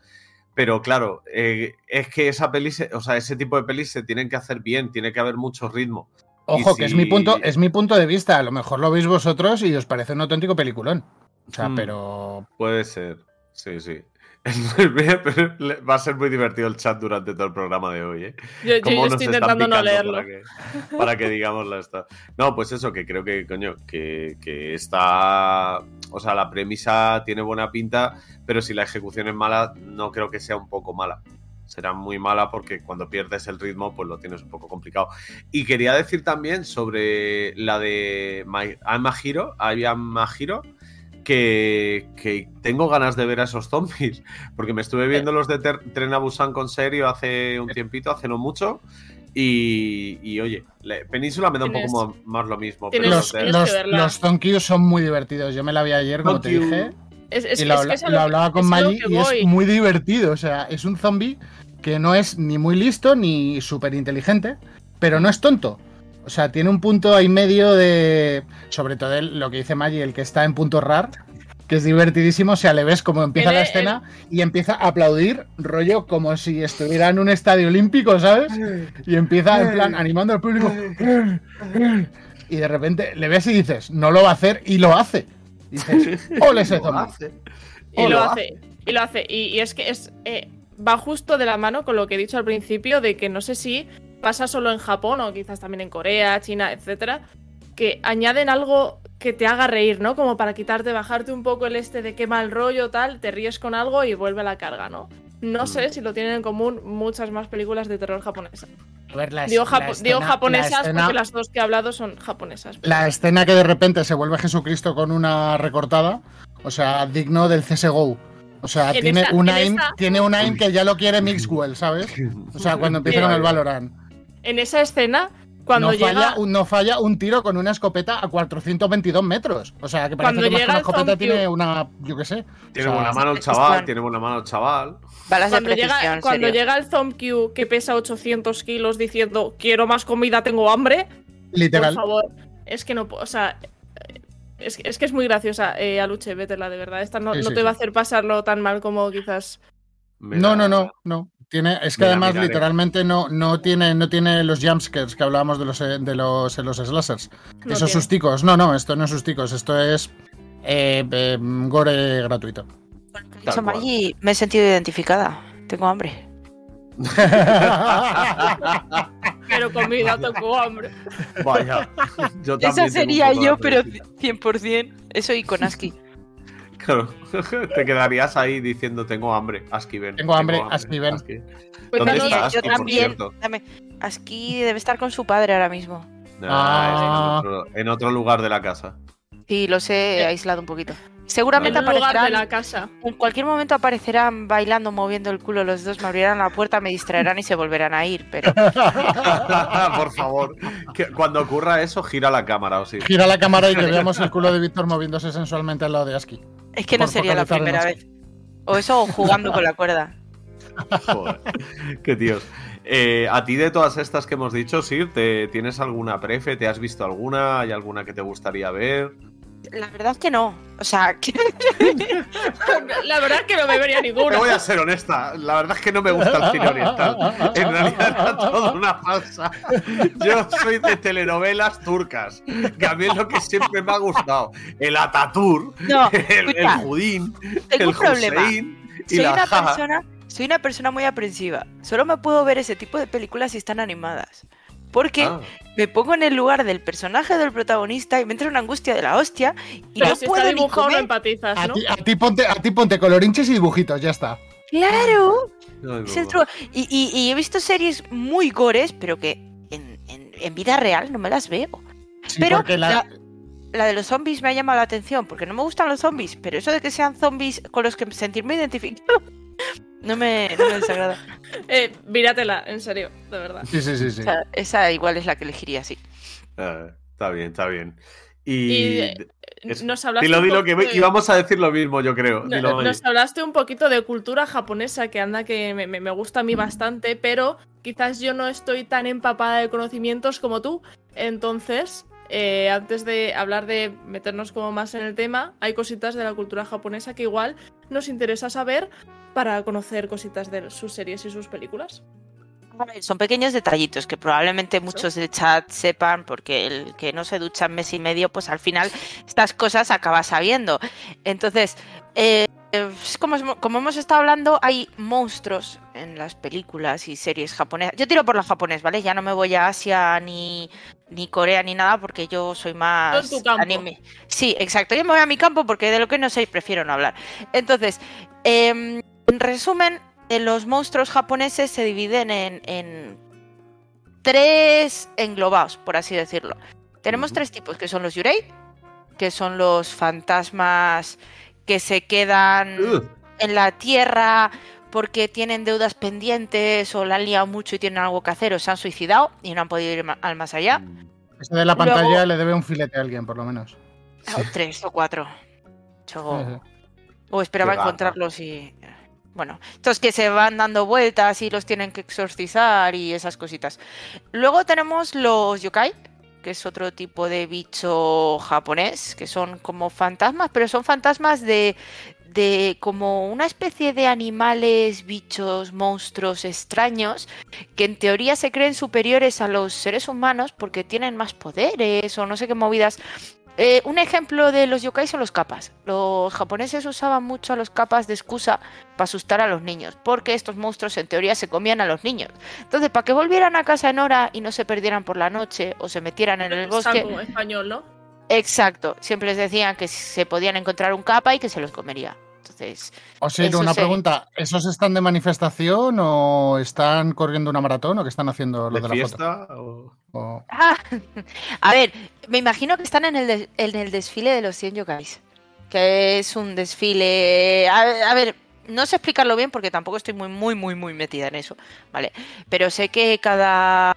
Pero claro, eh, es que esa peli, se- o sea, ese tipo de pelis se tienen que hacer bien, tiene que haber mucho ritmo. Ojo, que es mi punto, es mi punto de vista. A lo mejor lo veis vosotros y os parece un auténtico peliculón. O sea, Hmm. pero. Puede ser, sí, sí. Va a ser muy divertido el chat durante todo el programa de hoy, ¿eh? Yo, yo- estoy intentando no leerlo. Para que, para que digamos la esta. No, pues eso, que creo que, coño, que, que está. O sea, la premisa tiene buena pinta, pero si la ejecución es mala, no creo que sea un poco mala. Será muy mala porque cuando pierdes el ritmo, pues lo tienes un poco complicado. Y quería decir también sobre la de My, I'm a Hero, I am a Hero, que, que tengo ganas de ver a esos zombies. Porque me estuve viendo los de Ter- Tren a Busan con serio hace un tiempito, hace no mucho. Y, y, oye, la Península me da un poco más, más lo mismo. Pero Los, los, son muy divertidos. Yo me la vi ayer, como te dije. Es, es- y lo, es habla- que es a lo que- hablaba con que y voy. es muy divertido. O sea, es un zombie que no es ni muy listo ni súper inteligente, pero no es tonto. O sea, tiene un punto ahí medio de. Sobre todo el- lo que dice Maggie, el que está en punto rar, que es divertidísimo. O sea, le ves como empieza la escena y empieza a aplaudir, rollo como si estuviera en un estadio olímpico, ¿sabes? Y empieza en plan animando al público. Y de repente le ves y dices, no lo va a hacer, y lo hace. Y dices, ole ese hace. Y lo lo hace. Y lo hace. Y, y es que es eh, va justo de la mano con lo que he dicho al principio de que no sé si pasa solo en Japón o quizás también en Corea, China, etcétera, que añaden algo que te haga reír, ¿no? Como para quitarte, bajarte un poco el este de qué mal rollo, tal, te ríes con algo y vuelve a la carga, ¿no? No sé si lo tienen en común muchas más películas de terror japonesas. A ver, la, Digo, japo- la digo escena- japonesas la escena, porque las dos que he hablado son japonesas. la escena que de repente se vuelve Jesucristo con una recortada, o sea, digno del CSGO. O sea, En tiene, esa- un aim, esa- tiene un aim que ya lo quiere Mixwell, ¿sabes? O sea, cuando empieza con el Valorant. En esa escena, cuando no, llega... falla, un- no falla un tiro con una escopeta a 422 metros. O sea, que parece Cuando que más que llega una el escopeta zombie- tiene una, yo qué sé. Tiene O sea, buena mano el chaval, tiene buena mano el chaval. Balas de Cuando llega, cuando llega el Zombie que pesa 800 kilos diciendo quiero más comida, tengo hambre, Literal. por favor, es que no puedo, o sea, eh, es, que- es que es muy graciosa, eh, Aluche, vétela, de verdad, esta no, Sí, no sí, te va a hacer pasarlo tan mal como quizás... Me No, da- no, no, no. Tiene, es que además literalmente no, no tiene, no tiene los jumpscares que hablábamos de los eh, de los, en los slashers. No Esos tiene. susticos. No, no, esto no es susticos, esto es eh, eh, gore gratuito. Cual. Maggie, me he sentido identificada. Tengo hambre. Pero comida, tengo hambre. Vaya. Yo también Esa sería de yo, pero hambre. 100%. Eso y con Aski. Claro. Te quedarías ahí diciendo tengo hambre. Aski, ven. Tengo hambre, Aski, ven. Aski. Cuéntanos- ¿Dónde está Aski, yo por también. cierto? Dame. Aski debe estar con su padre ahora mismo. Ah, Ah. en, otro, en otro lugar de la casa. Sí, lo sé, he aislado un poquito. Seguramente lugar de aparecerán. la casa. En cualquier momento aparecerán bailando, moviendo el culo los dos, me abrirán la puerta, me distraerán y se volverán a ir. Pero Por favor, que cuando ocurra eso, gira la cámara, o sí. Gira la cámara y que veamos el culo de Víctor moviéndose sensualmente al lado de Aski. Es que no sería la primera vez. O eso o jugando con la cuerda. Joder, qué tíos. Eh, a ti de todas estas que hemos dicho, Sir, ¿te, ¿tienes alguna prefe? ¿Te has visto alguna? ¿Hay alguna que te gustaría ver? La verdad es que no. O sea, que- La verdad es que no me vería Te ninguna. voy a ser honesta, la verdad es que no me gusta el cine oriental. En realidad era toda una falsa. Yo soy de telenovelas turcas, que a mí es lo que siempre me ha gustado. El Atatur, No, el, el Judín, tengo el un problema. Hussein y soy la una Jaja. persona, soy una persona muy aprensiva. Solo me puedo ver ese tipo de películas si están animadas. Porque Ah, me pongo en el lugar del personaje del protagonista y me entra una angustia de la hostia y Pero no si puedo está ni no empatizas, A ¿no? ti, a ti ponte, a ti ponte colorinches y dibujitos, ya está. Claro, el mamá. truco. Y, y- y he visto series muy gores, pero que en, en- en vida real no me las veo. Sí, Pero porque la- la, la de los zombies me ha llamado la atención, porque no me gustan los zombies, pero eso de que sean zombies con los que sentirme identificado no me, no me desagrada. Eh, míratela, en serio, de verdad. Sí, sí, sí, sí. O sea, esa igual es la que elegiría, sí. Ah, está bien, está bien. Y. Y, eh, es- Nos hablaste Dilo, que de- íbamos a decir lo mismo, yo creo. No- Dilo, Maggi. Nos hablaste un poquito de cultura japonesa, que anda que me, me- me gusta a mí bastante, pero quizás yo no estoy tan empapada de conocimientos como tú. Entonces, eh, antes de hablar de meternos como más en el tema, hay cositas de la cultura japonesa que igual nos interesa saber para conocer cositas de sus series y sus películas. Son pequeños detallitos que probablemente muchos del chat sepan, porque el que no se ducha en mes y medio, pues al final estas cosas acaba sabiendo. Entonces, eh, como, hemos- como hemos estado hablando, hay monstruos en las películas y series japonesas. Yo tiro por la japonés, ¿vale? Ya no me voy a Asia ni, ni Corea ni nada, porque yo soy más tu campo. anime. Sí, exacto. Yo me voy a mi campo porque de lo que no sé prefiero no hablar. Entonces, em, en resumen, eh, los monstruos japoneses se dividen en, en tres englobados, por así decirlo. Tenemos tres tipos, que son los yurei, que son los fantasmas que se quedan en la tierra porque tienen deudas pendientes o la han liado mucho y tienen algo que hacer o se han suicidado y no han podido ir al más allá. Ese de la Luego- pantalla le debe un filete a alguien, por lo menos. O tres o cuatro. Yo-. O esperaba encontrarlos y. Bueno, estos que se van dando vueltas y los tienen que exorcizar y esas cositas. Luego tenemos los yokai, que es otro tipo de bicho japonés, que son como fantasmas, pero son fantasmas de, de como una especie de animales, bichos, monstruos extraños, que en teoría se creen superiores a los seres humanos porque tienen más poderes o no sé qué movidas. Eh, un ejemplo de los yokai son los capas. Los japoneses usaban mucho a los capas de excusa para asustar a los niños, porque estos monstruos en teoría se comían a los niños. Entonces, para que volvieran a casa en hora y no se perdieran por la noche o se metieran en el bosque, español, ¿no? exacto, siempre les decían que se podían encontrar un capa y que se los comería. Entonces, O sea, Eso una pregunta. ¿Esos están de manifestación o están corriendo una maratón o qué están haciendo lo ¿De de, la foto? fiesta? o- O- Ah, a ver, me imagino que están en el, en el desfile de los 100 yokais. Que es un desfile. A, a ver, no sé explicarlo bien porque tampoco estoy muy, muy, muy, muy metida en eso. ¿Vale? Pero sé que cada.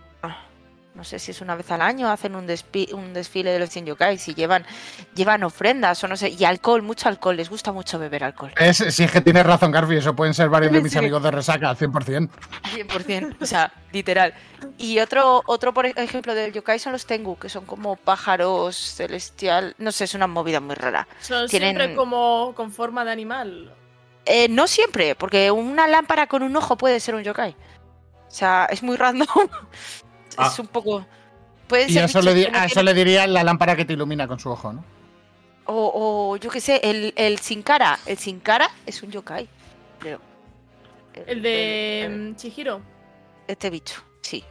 No sé si es una vez al año hacen un, despi- un desfile de los 100 yokais y llevan, llevan ofrendas o no sé. Y alcohol, mucho alcohol. Les gusta mucho beber alcohol. Es, sí, es que tienes razón, Garfi. Eso pueden ser varios de mis Sí. amigos de resaca, 100%. 100%, o sea, literal. Y otro, otro por ejemplo del yokai son los tengu, que son como pájaros celestial, no sé, es una movida muy rara. Son Tienen- siempre como con forma de animal. Eh, no siempre, porque una lámpara con un ojo puede ser un yokai. O sea, es muy random. Ah. Es un poco... Pueden Y eso le, di- no eso le diría la lámpara que te ilumina con su ojo, ¿no? o, o yo qué sé, el, el sin cara. El sin cara es un yokai, creo. El de el- mm, Chihiro. este bicho, sí.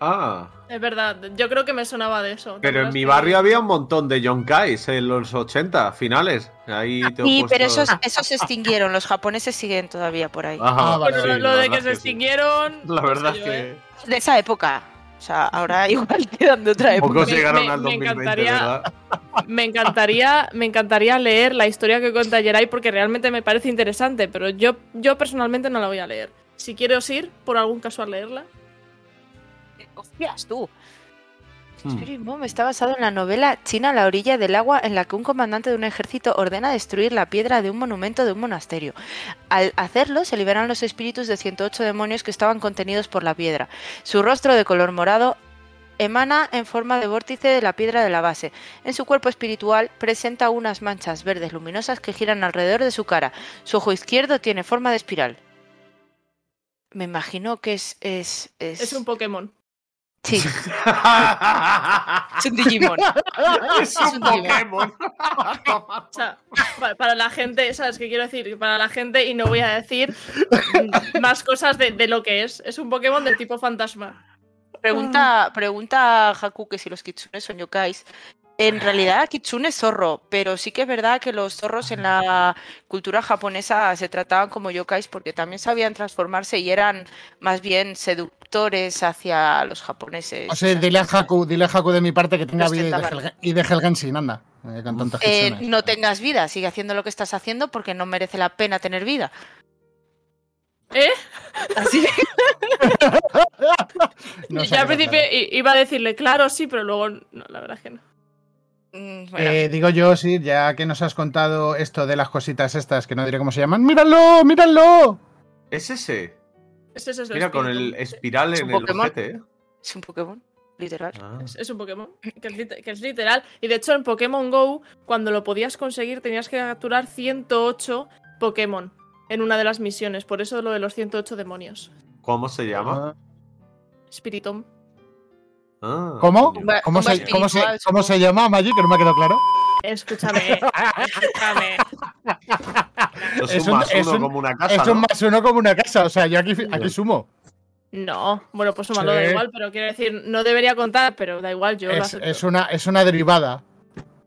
Ah, Es verdad, yo creo que me sonaba de eso. ¿te pero en mi que- barrio había un montón de yonkais en los 80, finales. Ahí te he Sí, pero esos, esos se extinguieron. Los japoneses siguen todavía por ahí. Ajá, Ah, vale, Bueno, sí, lo de que se sí. extinguieron. La no verdad sé es yo, ¿eh? que. De esa época. O sea, ahora igual quedan de otra época. Pocos Me- llegaron me- al me 2020, encantaría- ¿verdad? Me encantaría, me encantaría leer la historia que cuenta Jerai porque realmente me parece interesante, pero yo, yo personalmente no la voy a leer. Si quieres ir, por algún caso, a leerla. Hostias, tú. Hmm. Spirit Bomb está basado en la novela China a la orilla del agua en la que un comandante de un ejército ordena destruir la piedra de un monumento de un monasterio. Al hacerlo se liberan los espíritus de 108 demonios que estaban contenidos por la piedra. Su rostro de color morado emana en forma de vórtice de la piedra de la base. En su cuerpo espiritual presenta unas manchas verdes luminosas que giran alrededor de su cara. Su ojo izquierdo tiene forma de espiral. Me imagino que es... Es, es... Es un Pokémon. Sí, es un Digimon. es un Pokémon. O sea, pa- para la gente, ¿sabes qué quiero decir? Para la gente, y no voy a decir más cosas de, de lo que es. Es un Pokémon del tipo fantasma. Pregunta, pregunta a Haku que si los kitsunes son yokais. En realidad, kitsune es zorro, pero sí que es verdad que los zorros en la cultura japonesa se trataban como yokais porque también sabían transformarse y eran más bien hacia los japoneses. O sea, dile a Haku, dile a Haku de mi parte que tenga vida y deje, el, y deje el Genshin, anda. eh, con tantas Eh, no tengas vida, sigue haciendo lo que estás haciendo porque no merece la pena tener vida. ¿Eh? Así No sé al principio iba a decirle, claro, sí, pero luego, no, la verdad es que no. Mm, bueno. Eh, digo yo, sí, ya que nos has contado esto de las cositas estas, que no diré cómo se llaman. ¡Míralo! ¡Míralo! Es ese. Es, Mira, con el espiral Es en un el Pokémon. ojete, ¿eh? Es un Pokémon, literal. Ah. Es, es un Pokémon, que es, que es literal. Y de hecho, en Pokémon Go, cuando lo podías conseguir, tenías que capturar 108 Pokémon en una de las misiones. Por eso lo de los 108 demonios. ¿Cómo se llama? Spiritomb. Ah, ¿Cómo? coño. Va- ¿Cómo Comba se, cómo, se, cómo se llama, Magic? Que no me ha quedado claro. Escúchame, escúchame. Es, es un más es uno un- como una casa, es ¿no? un más uno como una casa. O sea, yo aquí, aquí sumo. No, bueno, pues súmalo, da igual, pero quiero decir, no debería contar, pero da igual, yo Es, una, es una derivada.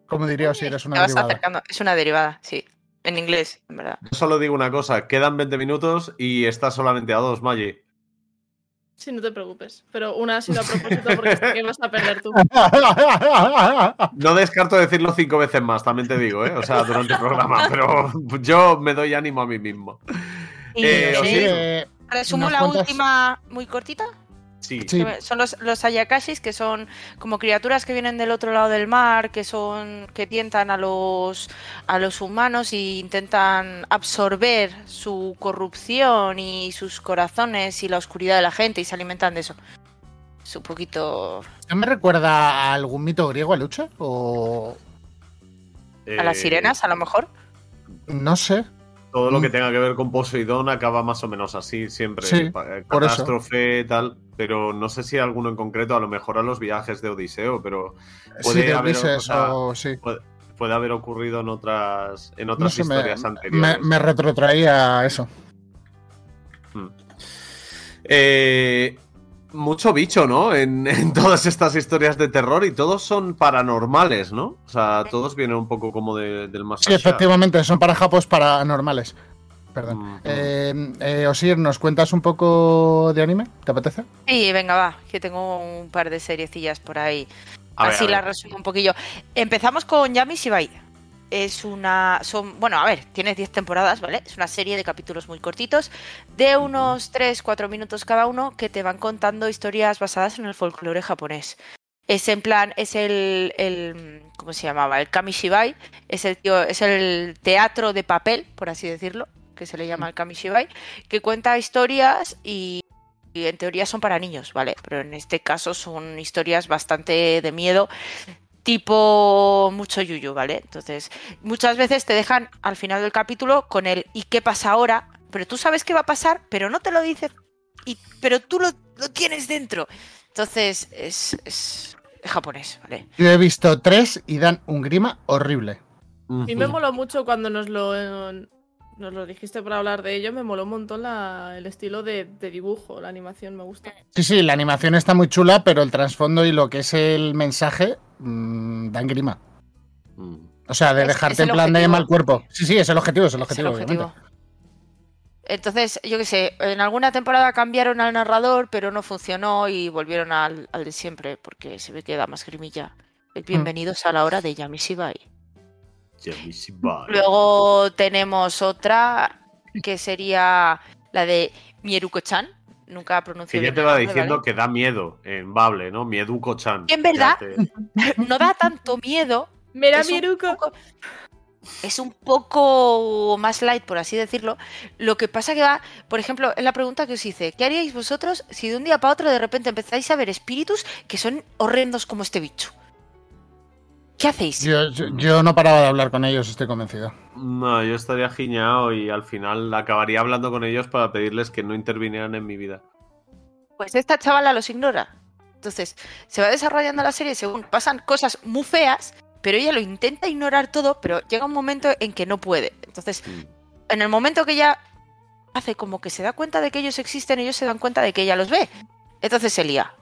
Como diría Osir, es Te una vas derivada. acercando. Es una derivada, sí. En inglés, en verdad. Yo solo digo una cosa, quedan 20 minutos y estás solamente a dos, Maggi. Sí, no te preocupes. Pero una ha sido a propósito porque sé que vas a perder tú. No descarto decirlo cinco veces más, también te digo, ¿eh? O sea, durante el programa, pero yo me doy ánimo a mí mismo. Y Eh, eh, eh, resumo ¿nos la cuentas? última muy cortita. Sí. Sí. Son los, los Ayakashis, que son como criaturas que vienen del otro lado del mar, que son. que tientan a los a los humanos e intentan absorber su corrupción y sus corazones y la oscuridad de la gente y se alimentan de eso. Es un poquito. ¿No me recuerda a algún mito griego, Lucha? O. a las sirenas, a lo mejor. No sé. Todo lo que Mm. tenga que ver con Poseidón acaba más o menos así, siempre. Sí, eh, por eso. Catástrofe, tal. Pero no sé si alguno en concreto, a lo mejor a los viajes de Odiseo, pero Puede Sí, de haber, o sea, o sí. puede haber ocurrido en otras, en No otras sé, historias me, anteriores. me retrotraía a eso. Eh, mucho bicho, ¿no? En, en todas estas historias de terror y todos son paranormales, ¿no? O sea, todos vienen un poco como de- del más Sí, allá. efectivamente, son para japos paranormales. Perdón. Mm, Eh, eh, Osir, ¿nos cuentas un poco de anime? ¿Te apetece? Sí, venga, va, que tengo un par de seriecillas por ahí. A Así ver. la resumo un poquillo. Empezamos con Yami Shibai. Es una. Son, bueno, a ver, tiene 10 temporadas, ¿vale? Es una serie de capítulos muy cortitos, de unos 3-4 minutos cada uno, que te van contando historias basadas en el folclore japonés. Es en plan, es el, el ¿cómo se llamaba? El Kamishibai, es el tío, es el teatro de papel, por así decirlo, que se le llama el Kamishibai, que cuenta historias y, y en teoría son para niños, ¿vale? Pero en este caso son historias bastante de miedo, tipo mucho yuyu, ¿vale? Entonces, muchas veces te dejan al final del capítulo con el ¿y qué pasa ahora? Pero tú sabes qué va a pasar, pero no te lo dice, y, pero tú lo, lo tienes dentro. Entonces, es, es, es japonés, ¿vale? Yo he visto tres y dan un grima horrible. Mí me moló mucho cuando nos lo, nos lo dijiste para hablar de ello. Me moló un montón la- el estilo de, de dibujo, la animación me gusta. Sí, sí, la animación está muy chula, pero el trasfondo y lo que es el mensaje mm, dan grima. Mm. O sea, de Es- dejarte es en plan de objetivo. mal cuerpo. Sí, sí, es el objetivo, es el Es el objetivo, objetivo. obviamente. Entonces, yo qué sé, en alguna temporada cambiaron al narrador, pero no funcionó y volvieron al, al de siempre, porque se ve que da más grimilla. El bienvenidos a la hora de. Yamishibai. Luego tenemos otra que sería la de Mieruko-chan. Nunca pronuncio Que ya bien te va diciendo ¿vale? que da miedo en Bable, ¿no? Mieduco-chan. En verdad. Te- No da tanto miedo. Mira, es un Miruko. poco- Es un poco más light, por así decirlo. Lo que pasa que va, por ejemplo, en la pregunta que os hice, ¿qué haríais vosotros si de un día para otro de repente empezáis a ver espíritus que son horrendos como este bicho? ¿Qué hacéis? Yo, yo- yo no paraba de hablar con ellos, estoy convencido. No, yo estaría giñado y al final acabaría hablando con ellos para pedirles que no intervinieran en mi vida. Pues esta chavala los ignora. Entonces, se va desarrollando la serie según pasan cosas muy feas, pero ella lo intenta ignorar todo, pero llega un momento en que no puede. Entonces, Mm. en el momento que ella hace como que se da cuenta de que ellos existen, ellos se dan cuenta de que ella los ve. Entonces se lía.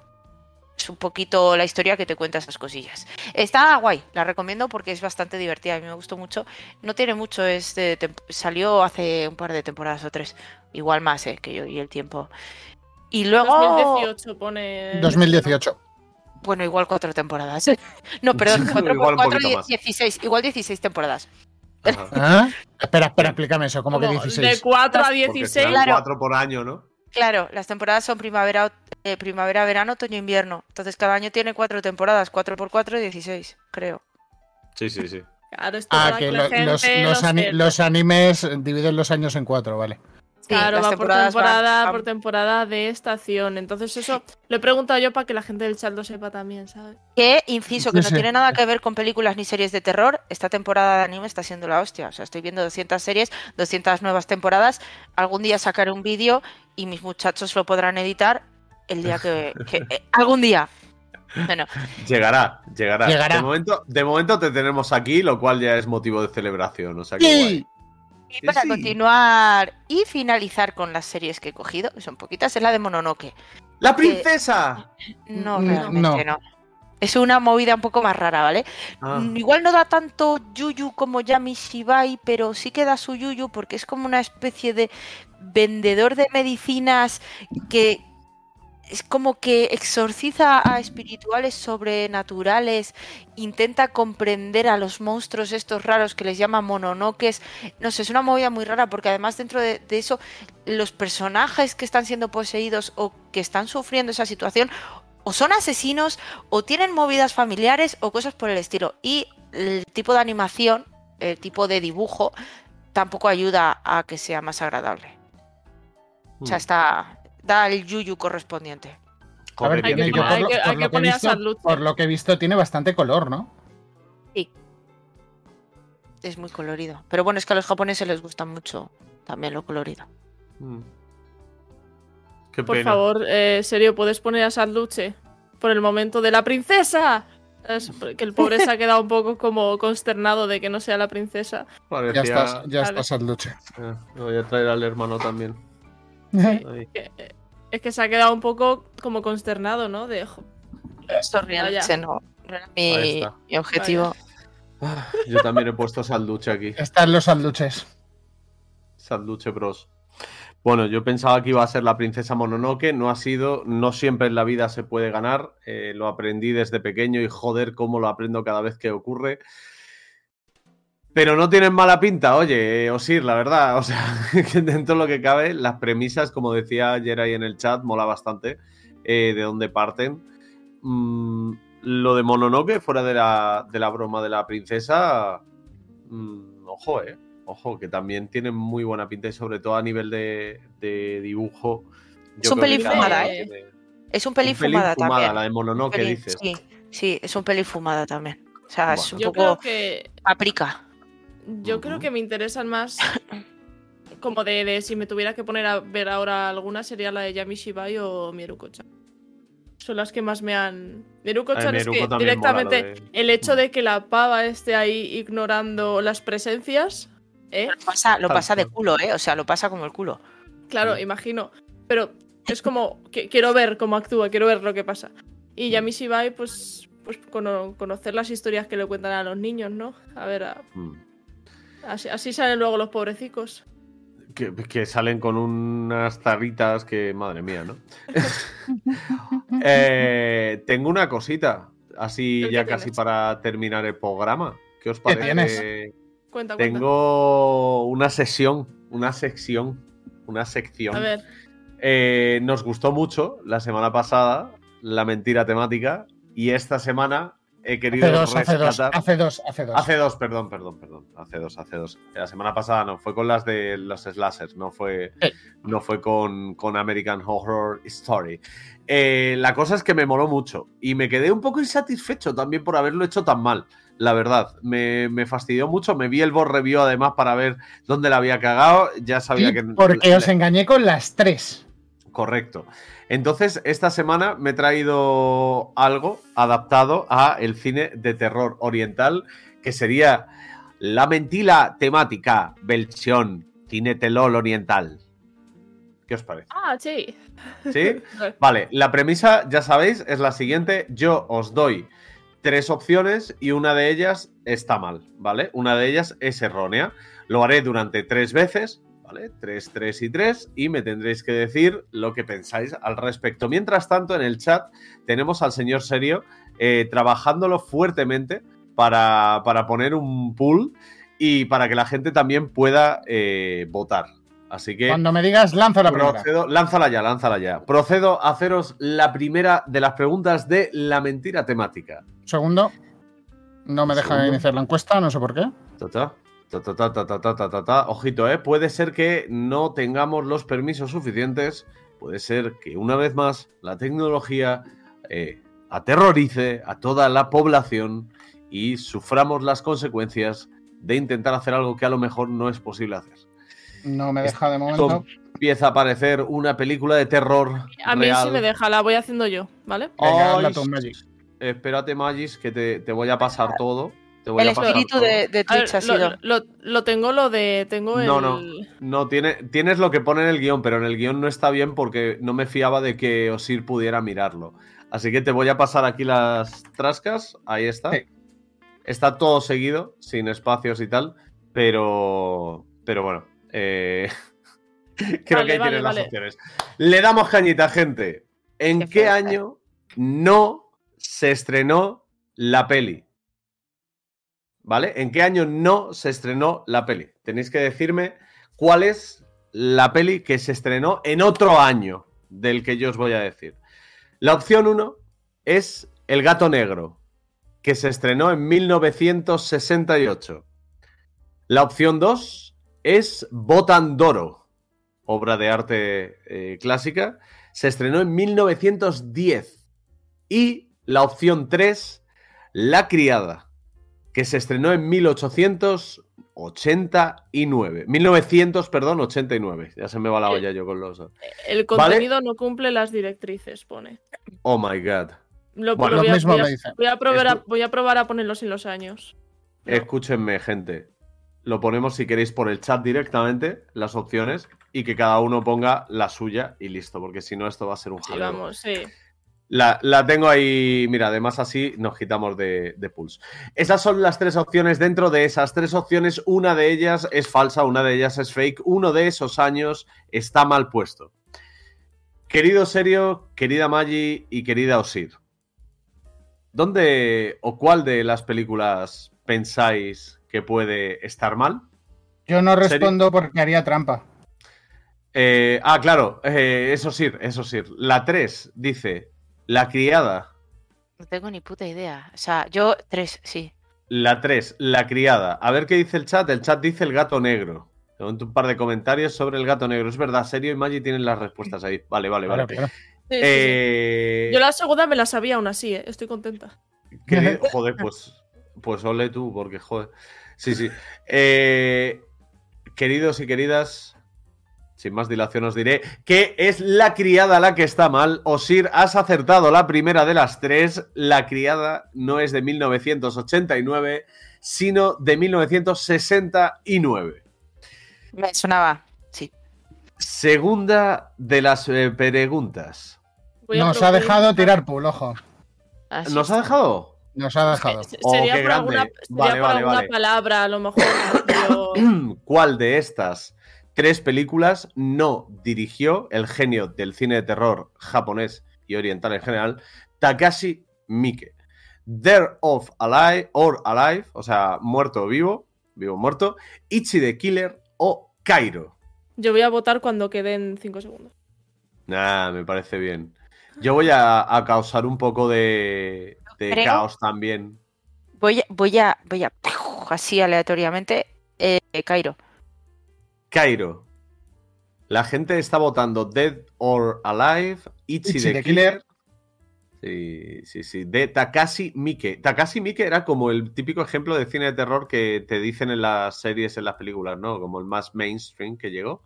Es un poquito la historia que te cuenta esas cosillas. Está guay, la recomiendo porque es bastante divertida, a mí me gustó mucho. No tiene mucho, es de salió hace un par de temporadas o tres. Igual más, eh, que yo y el tiempo. Y luego... 2018 pone. 2018. Bueno, igual cuatro temporadas. No, perdón, cuatro, Igual cuatro, más. 16, igual 16 temporadas. ¿Ah? Espera, espera, explícame eso, como que Como 16. De 4 a Porque 16. serán Claro. cuatro por año, ¿no? Claro, las temporadas son primavera, eh, primavera, verano, otoño, invierno. Entonces cada año tiene cuatro temporadas, 4 por 4 16, creo. Sí, sí, sí. Claro, esto Ah, que lo- los, los los animes dividen los años en cuatro, vale. Claro, las va por temporadas temporada, van- por temporada de estación. Entonces eso lo he preguntado yo para que la gente del chat lo sepa también, ¿sabes? Que, inciso, que no tiene nada que ver con películas ni series de terror. Esta temporada de anime está siendo la hostia. O sea, estoy viendo 200 series, 200 nuevas temporadas. Algún día sacaré un vídeo y mis muchachos lo podrán editar el día que... que- eh, algún día. Bueno, Llegará, llegará. Llegará. De, momento, de momento te tenemos aquí, lo cual ya es motivo de celebración. O sea que Sí. Y Sí, para sí. continuar y finalizar con las series que he cogido, que son poquitas, es la de Mononoke. ¡La princesa! No, Mm, realmente no. Es una movida un poco más rara, ¿vale? Ah, Mm, Igual no da tanto yuyu como Yami Shibai, pero sí que da su yuyu porque es como una especie de vendedor de medicinas que es como que exorciza a espirituales sobrenaturales, intenta comprender a los monstruos estos raros que les llaman mononoques. No sé, es una movida muy rara porque además dentro de, de eso los personajes que están siendo poseídos o que están sufriendo esa situación o son asesinos o tienen movidas familiares o cosas por el estilo. Y el tipo de animación, el tipo de dibujo, tampoco ayuda a que sea más agradable. O sea, mm. está. Da el yuyu correspondiente. A ver, Hay que yo por, lo, que- por hay lo que que he visto, Salud. por lo que he visto, tiene bastante color, ¿no? Es muy colorido. Pero bueno, es que a los japoneses les gusta mucho también lo colorido. Mm. Qué Por pena. favor, eh, serio, ¿puedes poner a Salduche por el momento de la princesa? Es que el pobre se ha quedado un poco como consternado de que no sea la princesa. Ya estás, ya Vale. estás. Ah, me voy a traer al hermano también. Que- eh, Es que se ha quedado un poco como consternado, ¿no? De, realmente no, no era Ahí mi, objetivo. Ah, Yo también he puesto Salduche aquí. Están los alduches. Salduche Bros. Bueno, yo pensaba que iba a ser la princesa Mononoke, no ha sido, no siempre en la vida se puede ganar, eh, lo aprendí desde pequeño y joder cómo lo aprendo cada vez que ocurre. Pero no tienen mala pinta, oye, Osir, la verdad, o sea, que dentro de lo que cabe, las premisas, como decía ayer ahí en el chat, mola bastante eh, de dónde parten. Mm, lo de Mononoke, fuera de la, de la broma de la princesa, mm, ojo, eh. Ojo, que también tienen muy buena pinta y sobre todo a nivel de, de dibujo. Es un cada fumada, ¿eh? tiene- Es un pelín un pelín fumada fumada, también. la de Mononoke, dices. Sí, sí, es un pelín fumada también. O sea, es Bueno. un Yo poco creo que. paprika. Yo creo que me interesan más. Como de, de si me tuviera que poner a ver ahora alguna, sería la de Yami Shibai o Mieruko-chan. Son las que más me han. Mieruko-chan es Mieruko que directamente de- el hecho de que la pava esté ahí ignorando las presencias. ¿eh? Lo pasa, lo pasa de culo, ¿eh? O sea, lo pasa como el culo. Claro, Mm. imagino. Pero es como que quiero ver cómo actúa, quiero ver lo que pasa. Y Yami Shibai, pues, pues cono- conocer las historias que le cuentan a los niños, ¿no? A ver, a- Mm. Así, así salen luego los pobrecicos. Que, que salen con unas tarritas que, madre mía, ¿no? Eh, tengo una cosita, así ¿El qué ya casi tienes? para terminar el programa. ¿Qué os ¿Qué parece? tienes? Cuenta, cuenta. Tengo una sesión, una sección, una sección. A ver, Eh, nos gustó mucho la semana pasada la mentira temática y esta semana he querido Hace dos, hace dos, rescatar- hace dos, hace dos. Hace dos, perdón, perdón, perdón. Hace dos, hace dos. La semana pasada no, fue con las de los slashers, no fue, no fue con, con American Horror Story. Eh, la cosa es que me moló mucho y me quedé un poco insatisfecho también por haberlo hecho tan mal. La verdad, me, me fastidió mucho. Me vi el board review además para ver dónde la había cagado. Ya sabía Sí, que. porque os engañé con las tres. Correcto. Entonces, esta semana me he traído algo adaptado a el cine de terror oriental, que sería la mentira temática versión cine telol oriental. ¿Qué os parece? ah, sí. ¿Sí? Vale, la premisa, ya sabéis, es la siguiente. Yo os doy tres opciones y una de ellas está mal, ¿vale? Una de ellas es errónea. Lo haré durante tres veces, ¿vale? Tres, tres y tres, y me tendréis que decir lo que pensáis al respecto. Mientras tanto, en el chat tenemos al señor Serio eh, trabajándolo fuertemente para, para poner un pool y para que la gente también pueda eh, votar. Así que... Cuando me digas, lanza la primera. Lánzala ya, lánzala ya. Procedo a haceros la primera de las preguntas de la mentira temática. Segundo. No me deja Segundo. iniciar la encuesta, no sé por qué. Ta, Ojito, ¿eh? Puede ser que no tengamos los permisos suficientes. Puede ser que una vez más la tecnología eh, aterrorice a toda la población y suframos las consecuencias de intentar hacer algo que a lo mejor no es posible hacer. No me deja de momento. Empieza a aparecer una película de terror. A mí sí me deja, la voy haciendo yo, ¿vale? Ay, Espérate, Magis, que te voy a pasar todo. Te voy El a pasar espíritu todo. de, de A ver, Twitch ha lo, sido. lo- lo tengo lo de. Tengo el. No, no. No, tiene, tienes lo que pone en el guion, pero en el guion no está bien porque no me fiaba de que Osir pudiera mirarlo. Así que te voy a pasar aquí las trascas. Ahí está. Sí. Está todo seguido, sin espacios y tal. Pero. Pero bueno. eh, Creo Vale, que ahí vale, tienes vale. las opciones. Le damos cañita, gente. ¿En Qué año no se estrenó la peli? ¿Vale? ¿En qué año no se estrenó la peli? Tenéis que decirme cuál es la peli que se estrenó en otro año del que yo os voy a decir. La opción 1 es El gato negro, que se estrenó en 1968. La opción 2 es Botandoro, obra de arte eh, clásica, se estrenó en 1910. Y la opción 3, La criada, que se estrenó en 1889. 1900, perdón, 89. Ya se me va la olla yo con los... El contenido no cumple las directrices, pone. Oh my god. Lo, Bueno, lo Lo voy, a, mismo voy a- voy a probar a, voy a probar a ponerlo sin los años. Escúchenme, gente. Lo ponemos si queréis por el chat directamente, las opciones, y que cada uno ponga la suya y listo, porque si no esto va a ser un Sí, jaleo. vamos, sí. La, la tengo ahí, mira, además así nos quitamos de, de pulse. Esas son las tres opciones. Dentro de esas tres opciones, una de ellas es falsa, una de ellas es fake. Uno de esos años está mal puesto. Querido Serio, querida Maggi y querida Osir, ¿dónde o cuál de las películas pensáis que puede estar mal? Yo no ¿Serio? respondo porque haría trampa. Eh, ah, claro, eh, eso sí, eso sí. La 3 dice La criada. No tengo ni puta idea. O sea, yo tres, sí. La 3, La criada. A ver qué dice el chat. El chat dice el gato negro. Te cuento un par de comentarios sobre el gato negro. Es verdad, Serio y Maggi tienen las respuestas ahí. Vale, vale, vale. Claro, claro. Sí, sí, sí. Eh, Yo la segunda me la sabía aún así, ¿eh? estoy contenta. querido- joder, pues, pues ole tú, porque joder. Sí, sí. Eh, queridos y queridas, sin más dilación os diré que es la criada la que está mal. Osir, has acertado la primera de las tres. La criada no es de 1989, sino de 1969. Me sonaba. Sí. Segunda de las eh, preguntas. Nos ha dejado tirar pool, ojo. Así ¿Nos ha dejado? Nos ha dejado. Se- Oh, sería qué por alguna, grande. sería Vale, por vale, alguna vale. palabra, a lo mejor. pero- ¿Cuál de estas tres películas, no dirigió el genio del cine de terror japonés y oriental en general, Takashi Miike. There of Alive or Alive, o sea, muerto o vivo, vivo o muerto, Ichi the Killer o Cairo. Yo voy a votar cuando queden 5 segundos. Nah, me parece bien. Yo voy a, a causar un poco de, de Creo- caos también. Voy, a- voy a, voy a, así aleatoriamente, eh, Cairo. Cairo. La gente está votando Dead or Alive, Ichi, Ichi the, Killer. Sí, sí, sí. De Takashi Miike. Takashi Miike era como el típico ejemplo de cine de terror que te dicen en las series, en las películas, ¿no? Como el más mainstream que llegó.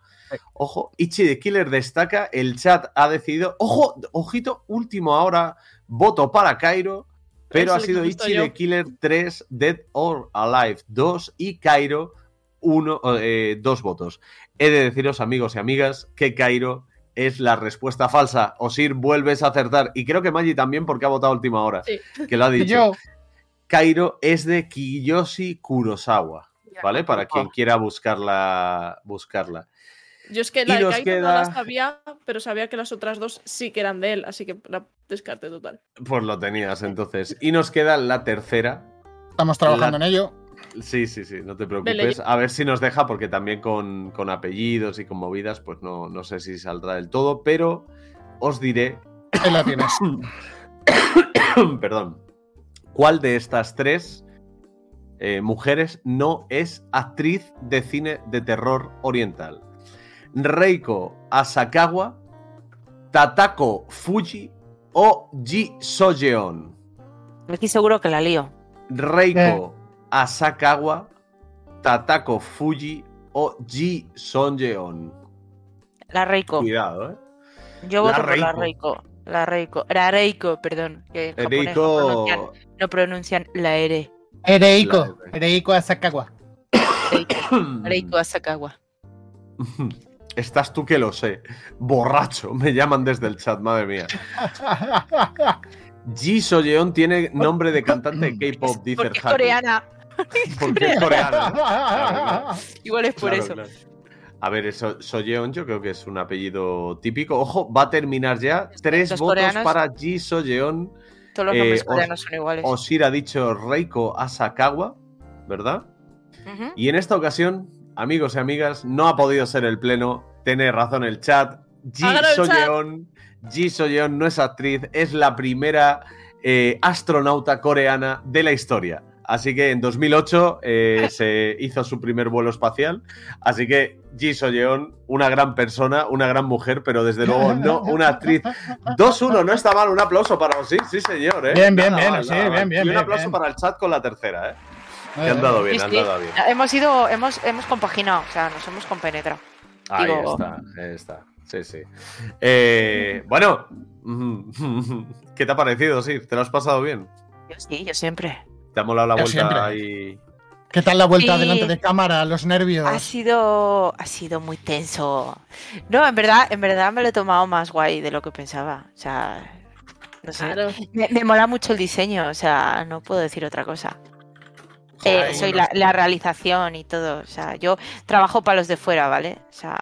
Ojo, Ichi the Killer destaca. El chat ha decidido. Ojo, ojito, último ahora. Voto para Cairo. Pero ha sido Ichi yo. the Killer 3, Dead or Alive 2 y Cairo 1, eh, dos votos. He de deciros, amigos y amigas, que Cairo es la respuesta falsa. Osir, vuelves a acertar. Y creo que Maggi también, porque ha votado a última hora. Sí. Que lo ha Y dicho. yo, Cairo es de Kiyoshi Kurosawa. ¿Vale? Para quien Oh. quiera buscarla. buscarla. Yo es que Y la de queda- no la sabía, pero sabía que las otras dos sí que eran de él, así que la descarte total. Pues lo tenías entonces. Y nos queda la tercera. estamos trabajando La- en ello. Sí, sí, sí, no te preocupes. A ver si nos deja, porque también con, con apellidos y con movidas, pues no, no sé si saldrá del todo, pero os diré, Ahí la tienes. perdón, cuál de estas tres eh, mujeres no es actriz de cine de terror oriental. Reiko Asakawa, Tatako Fuji o Ji Sojeon. Aquí seguro que la lío. Reiko Asakawa, Tatako Fuji o Ji Sonjeon. La Reiko. Cuidado, ¿eh? Yo La voto por la Reiko. La Reiko. La Reiko, perdón. Que en japonés no pronuncian, Reiko. no pronuncian la R. Ereiko. La- Ereiko Asakawa. Reiko. Asakawa. Estás tú que lo sé. Borracho. Me llaman desde el chat, madre mía. Ji Soyeon tiene nombre de cantante de K-pop, dice Porque es coreana. Porque es coreana. ¿no? Claro, claro. Igual es por Claro, eso. A ver, eso, Soyeon yo creo que es un apellido típico. Ojo, va a terminar ya. Tres Los votos coreanos- para Ji Soyeon. Todos los Eh, nombres os- coreanos son iguales. Osir ha dicho Reiko Asakawa, ¿verdad? Y en esta ocasión, amigos y amigas, no ha podido ser el pleno. Tiene razón el chat. Ji. Soyeon. Ji Soyeon no es actriz, es la primera eh, astronauta coreana de la historia. Así que en 2008 eh, se hizo su primer vuelo espacial. Así que Ji Soyeon, una gran persona, una gran mujer, pero desde luego no una actriz. 2-1, no está mal. Un aplauso para Osir, sí señor. ¿eh? Bien, bien, Nada bien, mal, sí, bien, bien, Y un aplauso bien. para el chat con la tercera, ¿eh? Que han dado bien, Sí, han sí. dado bien. Hemos ido, hemos, hemos compaginado, o sea, nos hemos compenetrado. Ahí Digo- está, ahí está. Sí, sí. Eh, bueno, ¿qué te ha parecido, sí? ¿Te lo has pasado bien? Yo sí, yo siempre. ¿Te ha molado la Yo vuelta siempre. ahí? ¿Qué tal la vuelta Sí. delante de cámara? Los nervios. Ha sido, ha sido muy tenso. No, en verdad, en verdad me lo he tomado más guay de lo que pensaba. O sea, no sé. Claro. Me, me mola mucho el diseño, o sea, no puedo decir otra cosa. Eh, soy no la, la realización y todo. O sea, yo trabajo para los de fuera, ¿vale? O sea.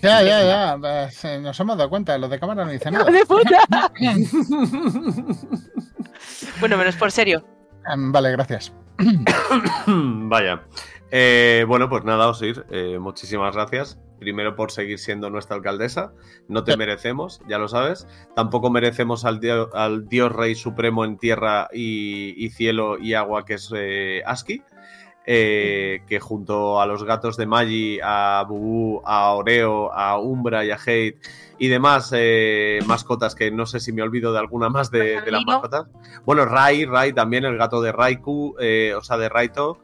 Ya, ya, ya. pues, eh, Nos hemos dado cuenta. Los de cámara no dicen nada. ¡De puta! bueno, menos por serio. Em, Vale, gracias. Vaya. Eh, bueno, pues nada, Osir, eh, muchísimas gracias. Primero por seguir siendo nuestra alcaldesa. No te Sí. merecemos, ya lo sabes. Tampoco merecemos al, dio- al Dios Rey Supremo en tierra y, y cielo y agua, que es eh, Aski. Eh, que junto a los gatos de Magi, a Bubu, a Oreo, a Umbra y a Hate y demás eh, mascotas que no sé si me olvido de alguna más de, de las mascotas. Bueno, Rai, Rai también, el gato de Raiku, eh, o sea, de Raito.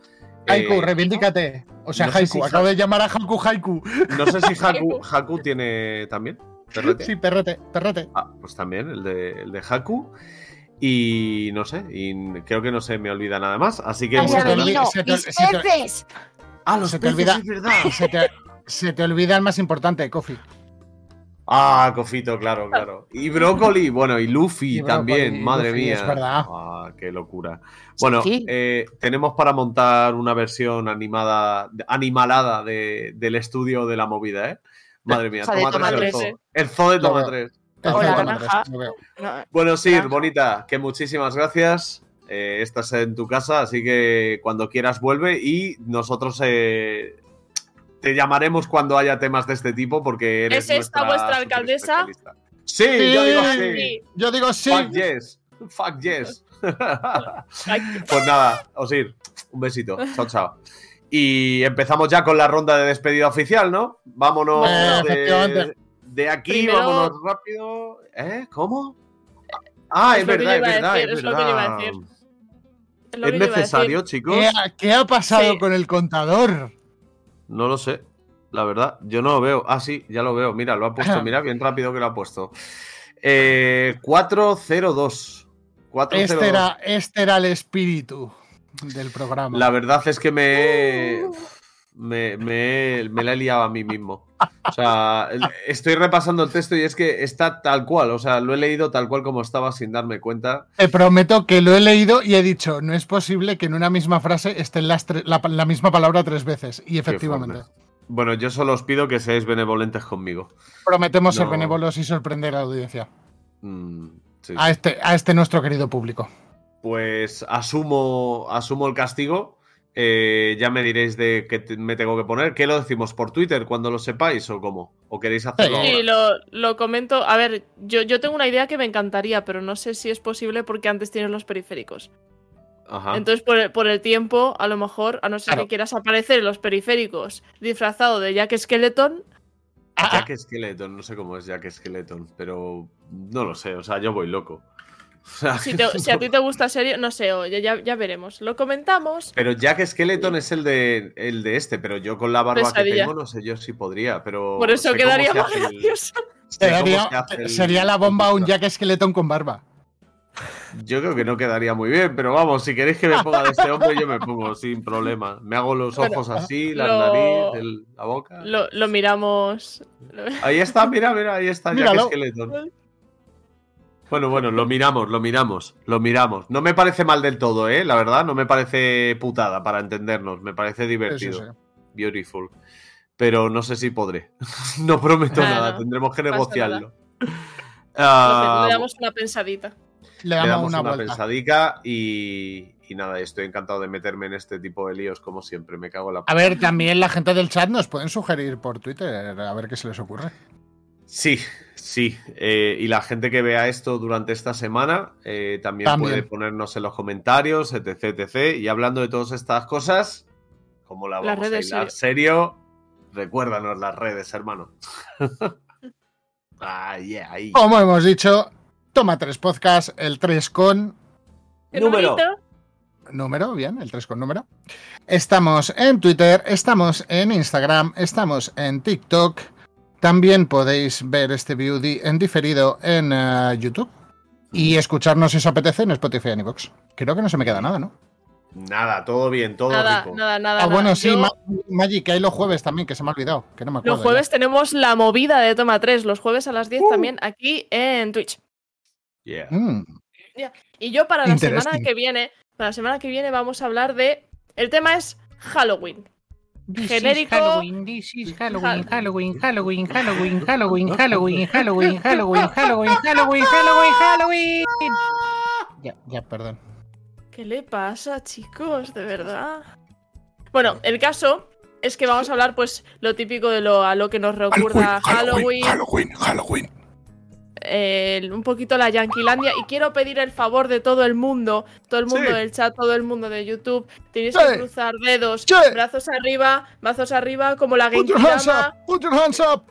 Haiku, Eh, reivindícate. O sea, no Haiku. si Acabo Ha- de llamar a Haku Haiku. No sé si Haku, Haku tiene también. perrete. Sí, perrete, perrete. Ah, pues también, el de, el de Haku. Y no sé, y creo que no se me olvida nada más. Así que Ay, muchas se te gracias. olvida- se te- se te- peces! Ah, los se te peces, olvida- es verdad. Se te, se te olvida el más importante, Kofi. Ah, Cofito, claro, claro. Y Brócoli, bueno, y Luffy Y Brócoli, también, y madre Luffy, mía. es verdad. Ah, qué locura. Bueno, Sí. eh, tenemos para montar una versión animada, animalada de- del estudio de la movida, ¿eh? Madre mía, O sea, toma Toma tres, el tres, zoo. eh. El zoo de Toma. 3. Bueno, Granja. bonita, que muchísimas gracias. Eh, estás en tu casa, así que cuando quieras vuelve y nosotros eh, te llamaremos cuando haya temas de este tipo porque eres ¿Es esta vuestra alcaldesa? Sí, yo digo sí. Sí. Yo digo sí. Fuck yes. Fuck yes. Pues nada, Osir, un besito. Chao, chao. Y empezamos ya con la ronda de despedida oficial, ¿no? Vámonos Eh, de, efectivamente. De aquí, Primero- vámonos rápido. ¿Eh? ¿Cómo? Ah, Es es, verdad, es verdad, decir, es es lo que iba a verdad. decir. es lo ¿Es que yo iba a necesario, decir. chicos? ¿Qué ha, qué ha pasado Sí. con el contador? No lo sé. La verdad, yo no lo veo. Ah, sí, ya lo veo. Mira, lo ha puesto. Mira, bien rápido que lo ha puesto. Eh, 402. 402. Este era, este era el espíritu del programa. La verdad es que me, me, me, me la he liado a mí mismo. O sea, estoy repasando el texto y es que está tal cual. O sea, lo he leído tal cual como estaba sin darme cuenta. Te prometo que lo he leído y he dicho, no es posible que en una misma frase esté la, la misma palabra tres veces. Y efectivamente. Bueno, yo solo os pido que seáis benevolentes conmigo. Prometemos ser benévolos y sorprender a la audiencia. Mm, sí, A este, a este nuestro querido público. Pues asumo, asumo el castigo. Eh, ya me diréis de qué te- me tengo que poner. ¿Qué lo decimos por Twitter cuando lo sepáis o cómo? ¿O queréis hacerlo Sí, Sí, ahora? lo, lo comento. A ver, yo, yo tengo una idea que me encantaría, pero no sé si es posible porque antes tienes los periféricos. Ajá. Entonces, por el, por el tiempo, a lo mejor, a no ser Claro. que quieras aparecer en los periféricos disfrazado de Jack Skeleton, Jack Skeleton, no sé cómo es Jack Skeleton, pero no lo sé, o sea, yo voy loco. O sea, si, te- si a ti te gusta serio, no sé, oye, ya, ya veremos. Lo comentamos. Pero Jack Skeleton es el de, el de este, pero yo con la barba que tengo no sé yo si podría, pero... Por eso quedaría más el- gracioso. se el- sería la bomba un Jack Skeleton con barba. Yo creo que no quedaría muy bien, pero vamos, si queréis que me ponga de este hombre, yo me pongo sin problema. Me hago los Bueno, ojos así, la lo- nariz, el- la boca. Lo, lo miramos. Ahí está, mira, mira, ahí está Míralo. Jack Skeleton. Bueno, bueno, lo miramos, lo miramos, lo miramos. No me parece mal del todo, ¿eh? La verdad, no me parece putada para entendernos. Me parece Sí, sí, divertido. sí. Beautiful. Pero no sé si podré. no prometo Ah, nada, no. tendremos que negociarlo. Le Ah, damos una pensadita. Le le damos, damos una, una, pensadica y, y nada, estoy encantado de meterme en este tipo de líos como siempre. Me cago en la A ver, también la gente del chat nos pueden sugerir por Twitter a ver qué se les ocurre. Sí, sí. eh, y la gente que vea esto durante esta semana eh, también, También. puede ponernos en los comentarios, etc, etc. Y hablando de todas estas cosas, como la Las vamos a redes hilar serio, recuérdanos las redes, hermano. ah, yeah, ahí. Como hemos dicho, toma tres podcasts, el 3 con ¿Qué Número. número, bien, el 3 con número. Estamos en Twitter, estamos en Instagram, estamos en TikTok. También podéis ver este di- en diferido en eh, YouTube y escucharnos si os apetece en Spotify y iVoox. Creo que no se me queda nada, ¿no? Nada, todo bien, todo Nada, rico. nada, nada. Ah, bueno, nada. sí, Yo- Magic, que hay los jueves también, que se me ha olvidado, que no me acuerdo. Los jueves tenemos la movida de Toma 3, los jueves a las Uh. 10 también aquí en Twitch. Yeah. Mm, Y yo para la semana que viene, para la semana que viene vamos a hablar de el tema es Halloween. Genérico. Halloween, this is Halloween, Hal- Halloween, Halloween, Halloween, Halloween, Halloween, Halloween, Halloween, Halloween, Halloween, Halloween, Halloween. ya, ya, perdón. ¿Qué le pasa, chicos? De verdad. Bueno, el caso es que vamos a hablar pues lo típico de lo a lo que nos recuerda Halloween, Halloween, Halloween. Eh, un poquito la Yanquilandia y quiero pedir el favor de todo el mundo, todo el mundo Sí. del chat, todo el mundo de YouTube, tenéis Sí. que cruzar dedos, Sí. brazos arriba, brazos arriba como la Put your hands up, put your hands up.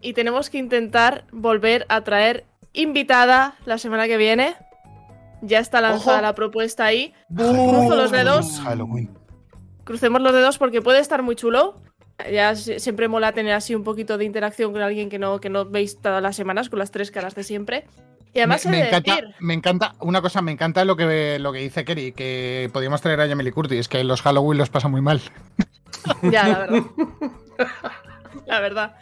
y tenemos que intentar volver a traer invitada la semana que viene. Ya está lanzada Ojo. la propuesta ahí. Cruzo los dedos. Halloween. Crucemos los dedos porque puede estar muy chulo. Ya si- siempre mola tener así un poquito de interacción con alguien que no, que no veis todas las semanas, con las tres caras de siempre. Y además me, encanta, decir, me encanta, una cosa, me encanta lo que, lo que dice Kerry, que podíamos traer a Jamie Curtis, que los Halloween los pasa muy mal. ya, la verdad. la verdad.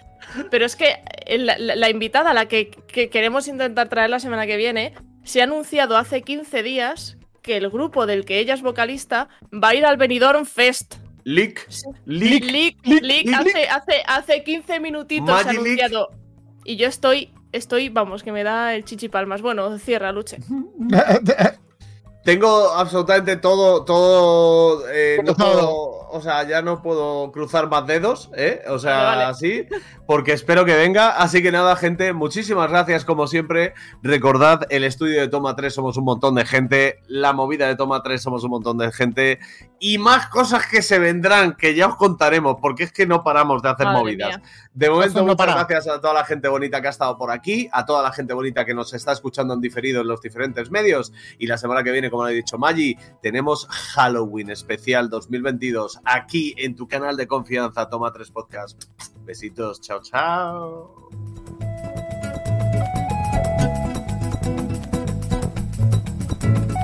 Pero es que la, la- la invitada, la que, que queremos intentar traer la semana que viene, se ha anunciado hace 15 días que el grupo del que ella es vocalista va a ir al Benidorm Fest. Leak. Leak, Leak. leak, leak, hace, hace, hace 15 minutitos Magic anunciado. Y yo estoy, estoy, vamos, que me da el chichipalmas. Bueno, cierra, Luche. Tengo absolutamente todo, todo. eh, no Todo. O sea, ya no puedo cruzar más dedos, ¿eh? O sea, Vale, vale. así, porque espero que venga. Así que nada, gente, muchísimas gracias, como siempre. Recordad, el estudio de Toma 3 somos un montón de gente, la movida de Toma 3 somos un montón de gente, y más cosas que se vendrán, que ya os contaremos, porque es que no paramos de hacer Madre movidas. mía. De momento, no muchas para. gracias a toda la gente bonita que ha estado por aquí, a toda la gente bonita que nos está escuchando en diferido en los diferentes medios. Y la semana que viene, como lo ha dicho Maggi, tenemos Halloween especial 2022 aquí en tu canal de confianza, Toma 3 Podcast. Besitos, chao, chao.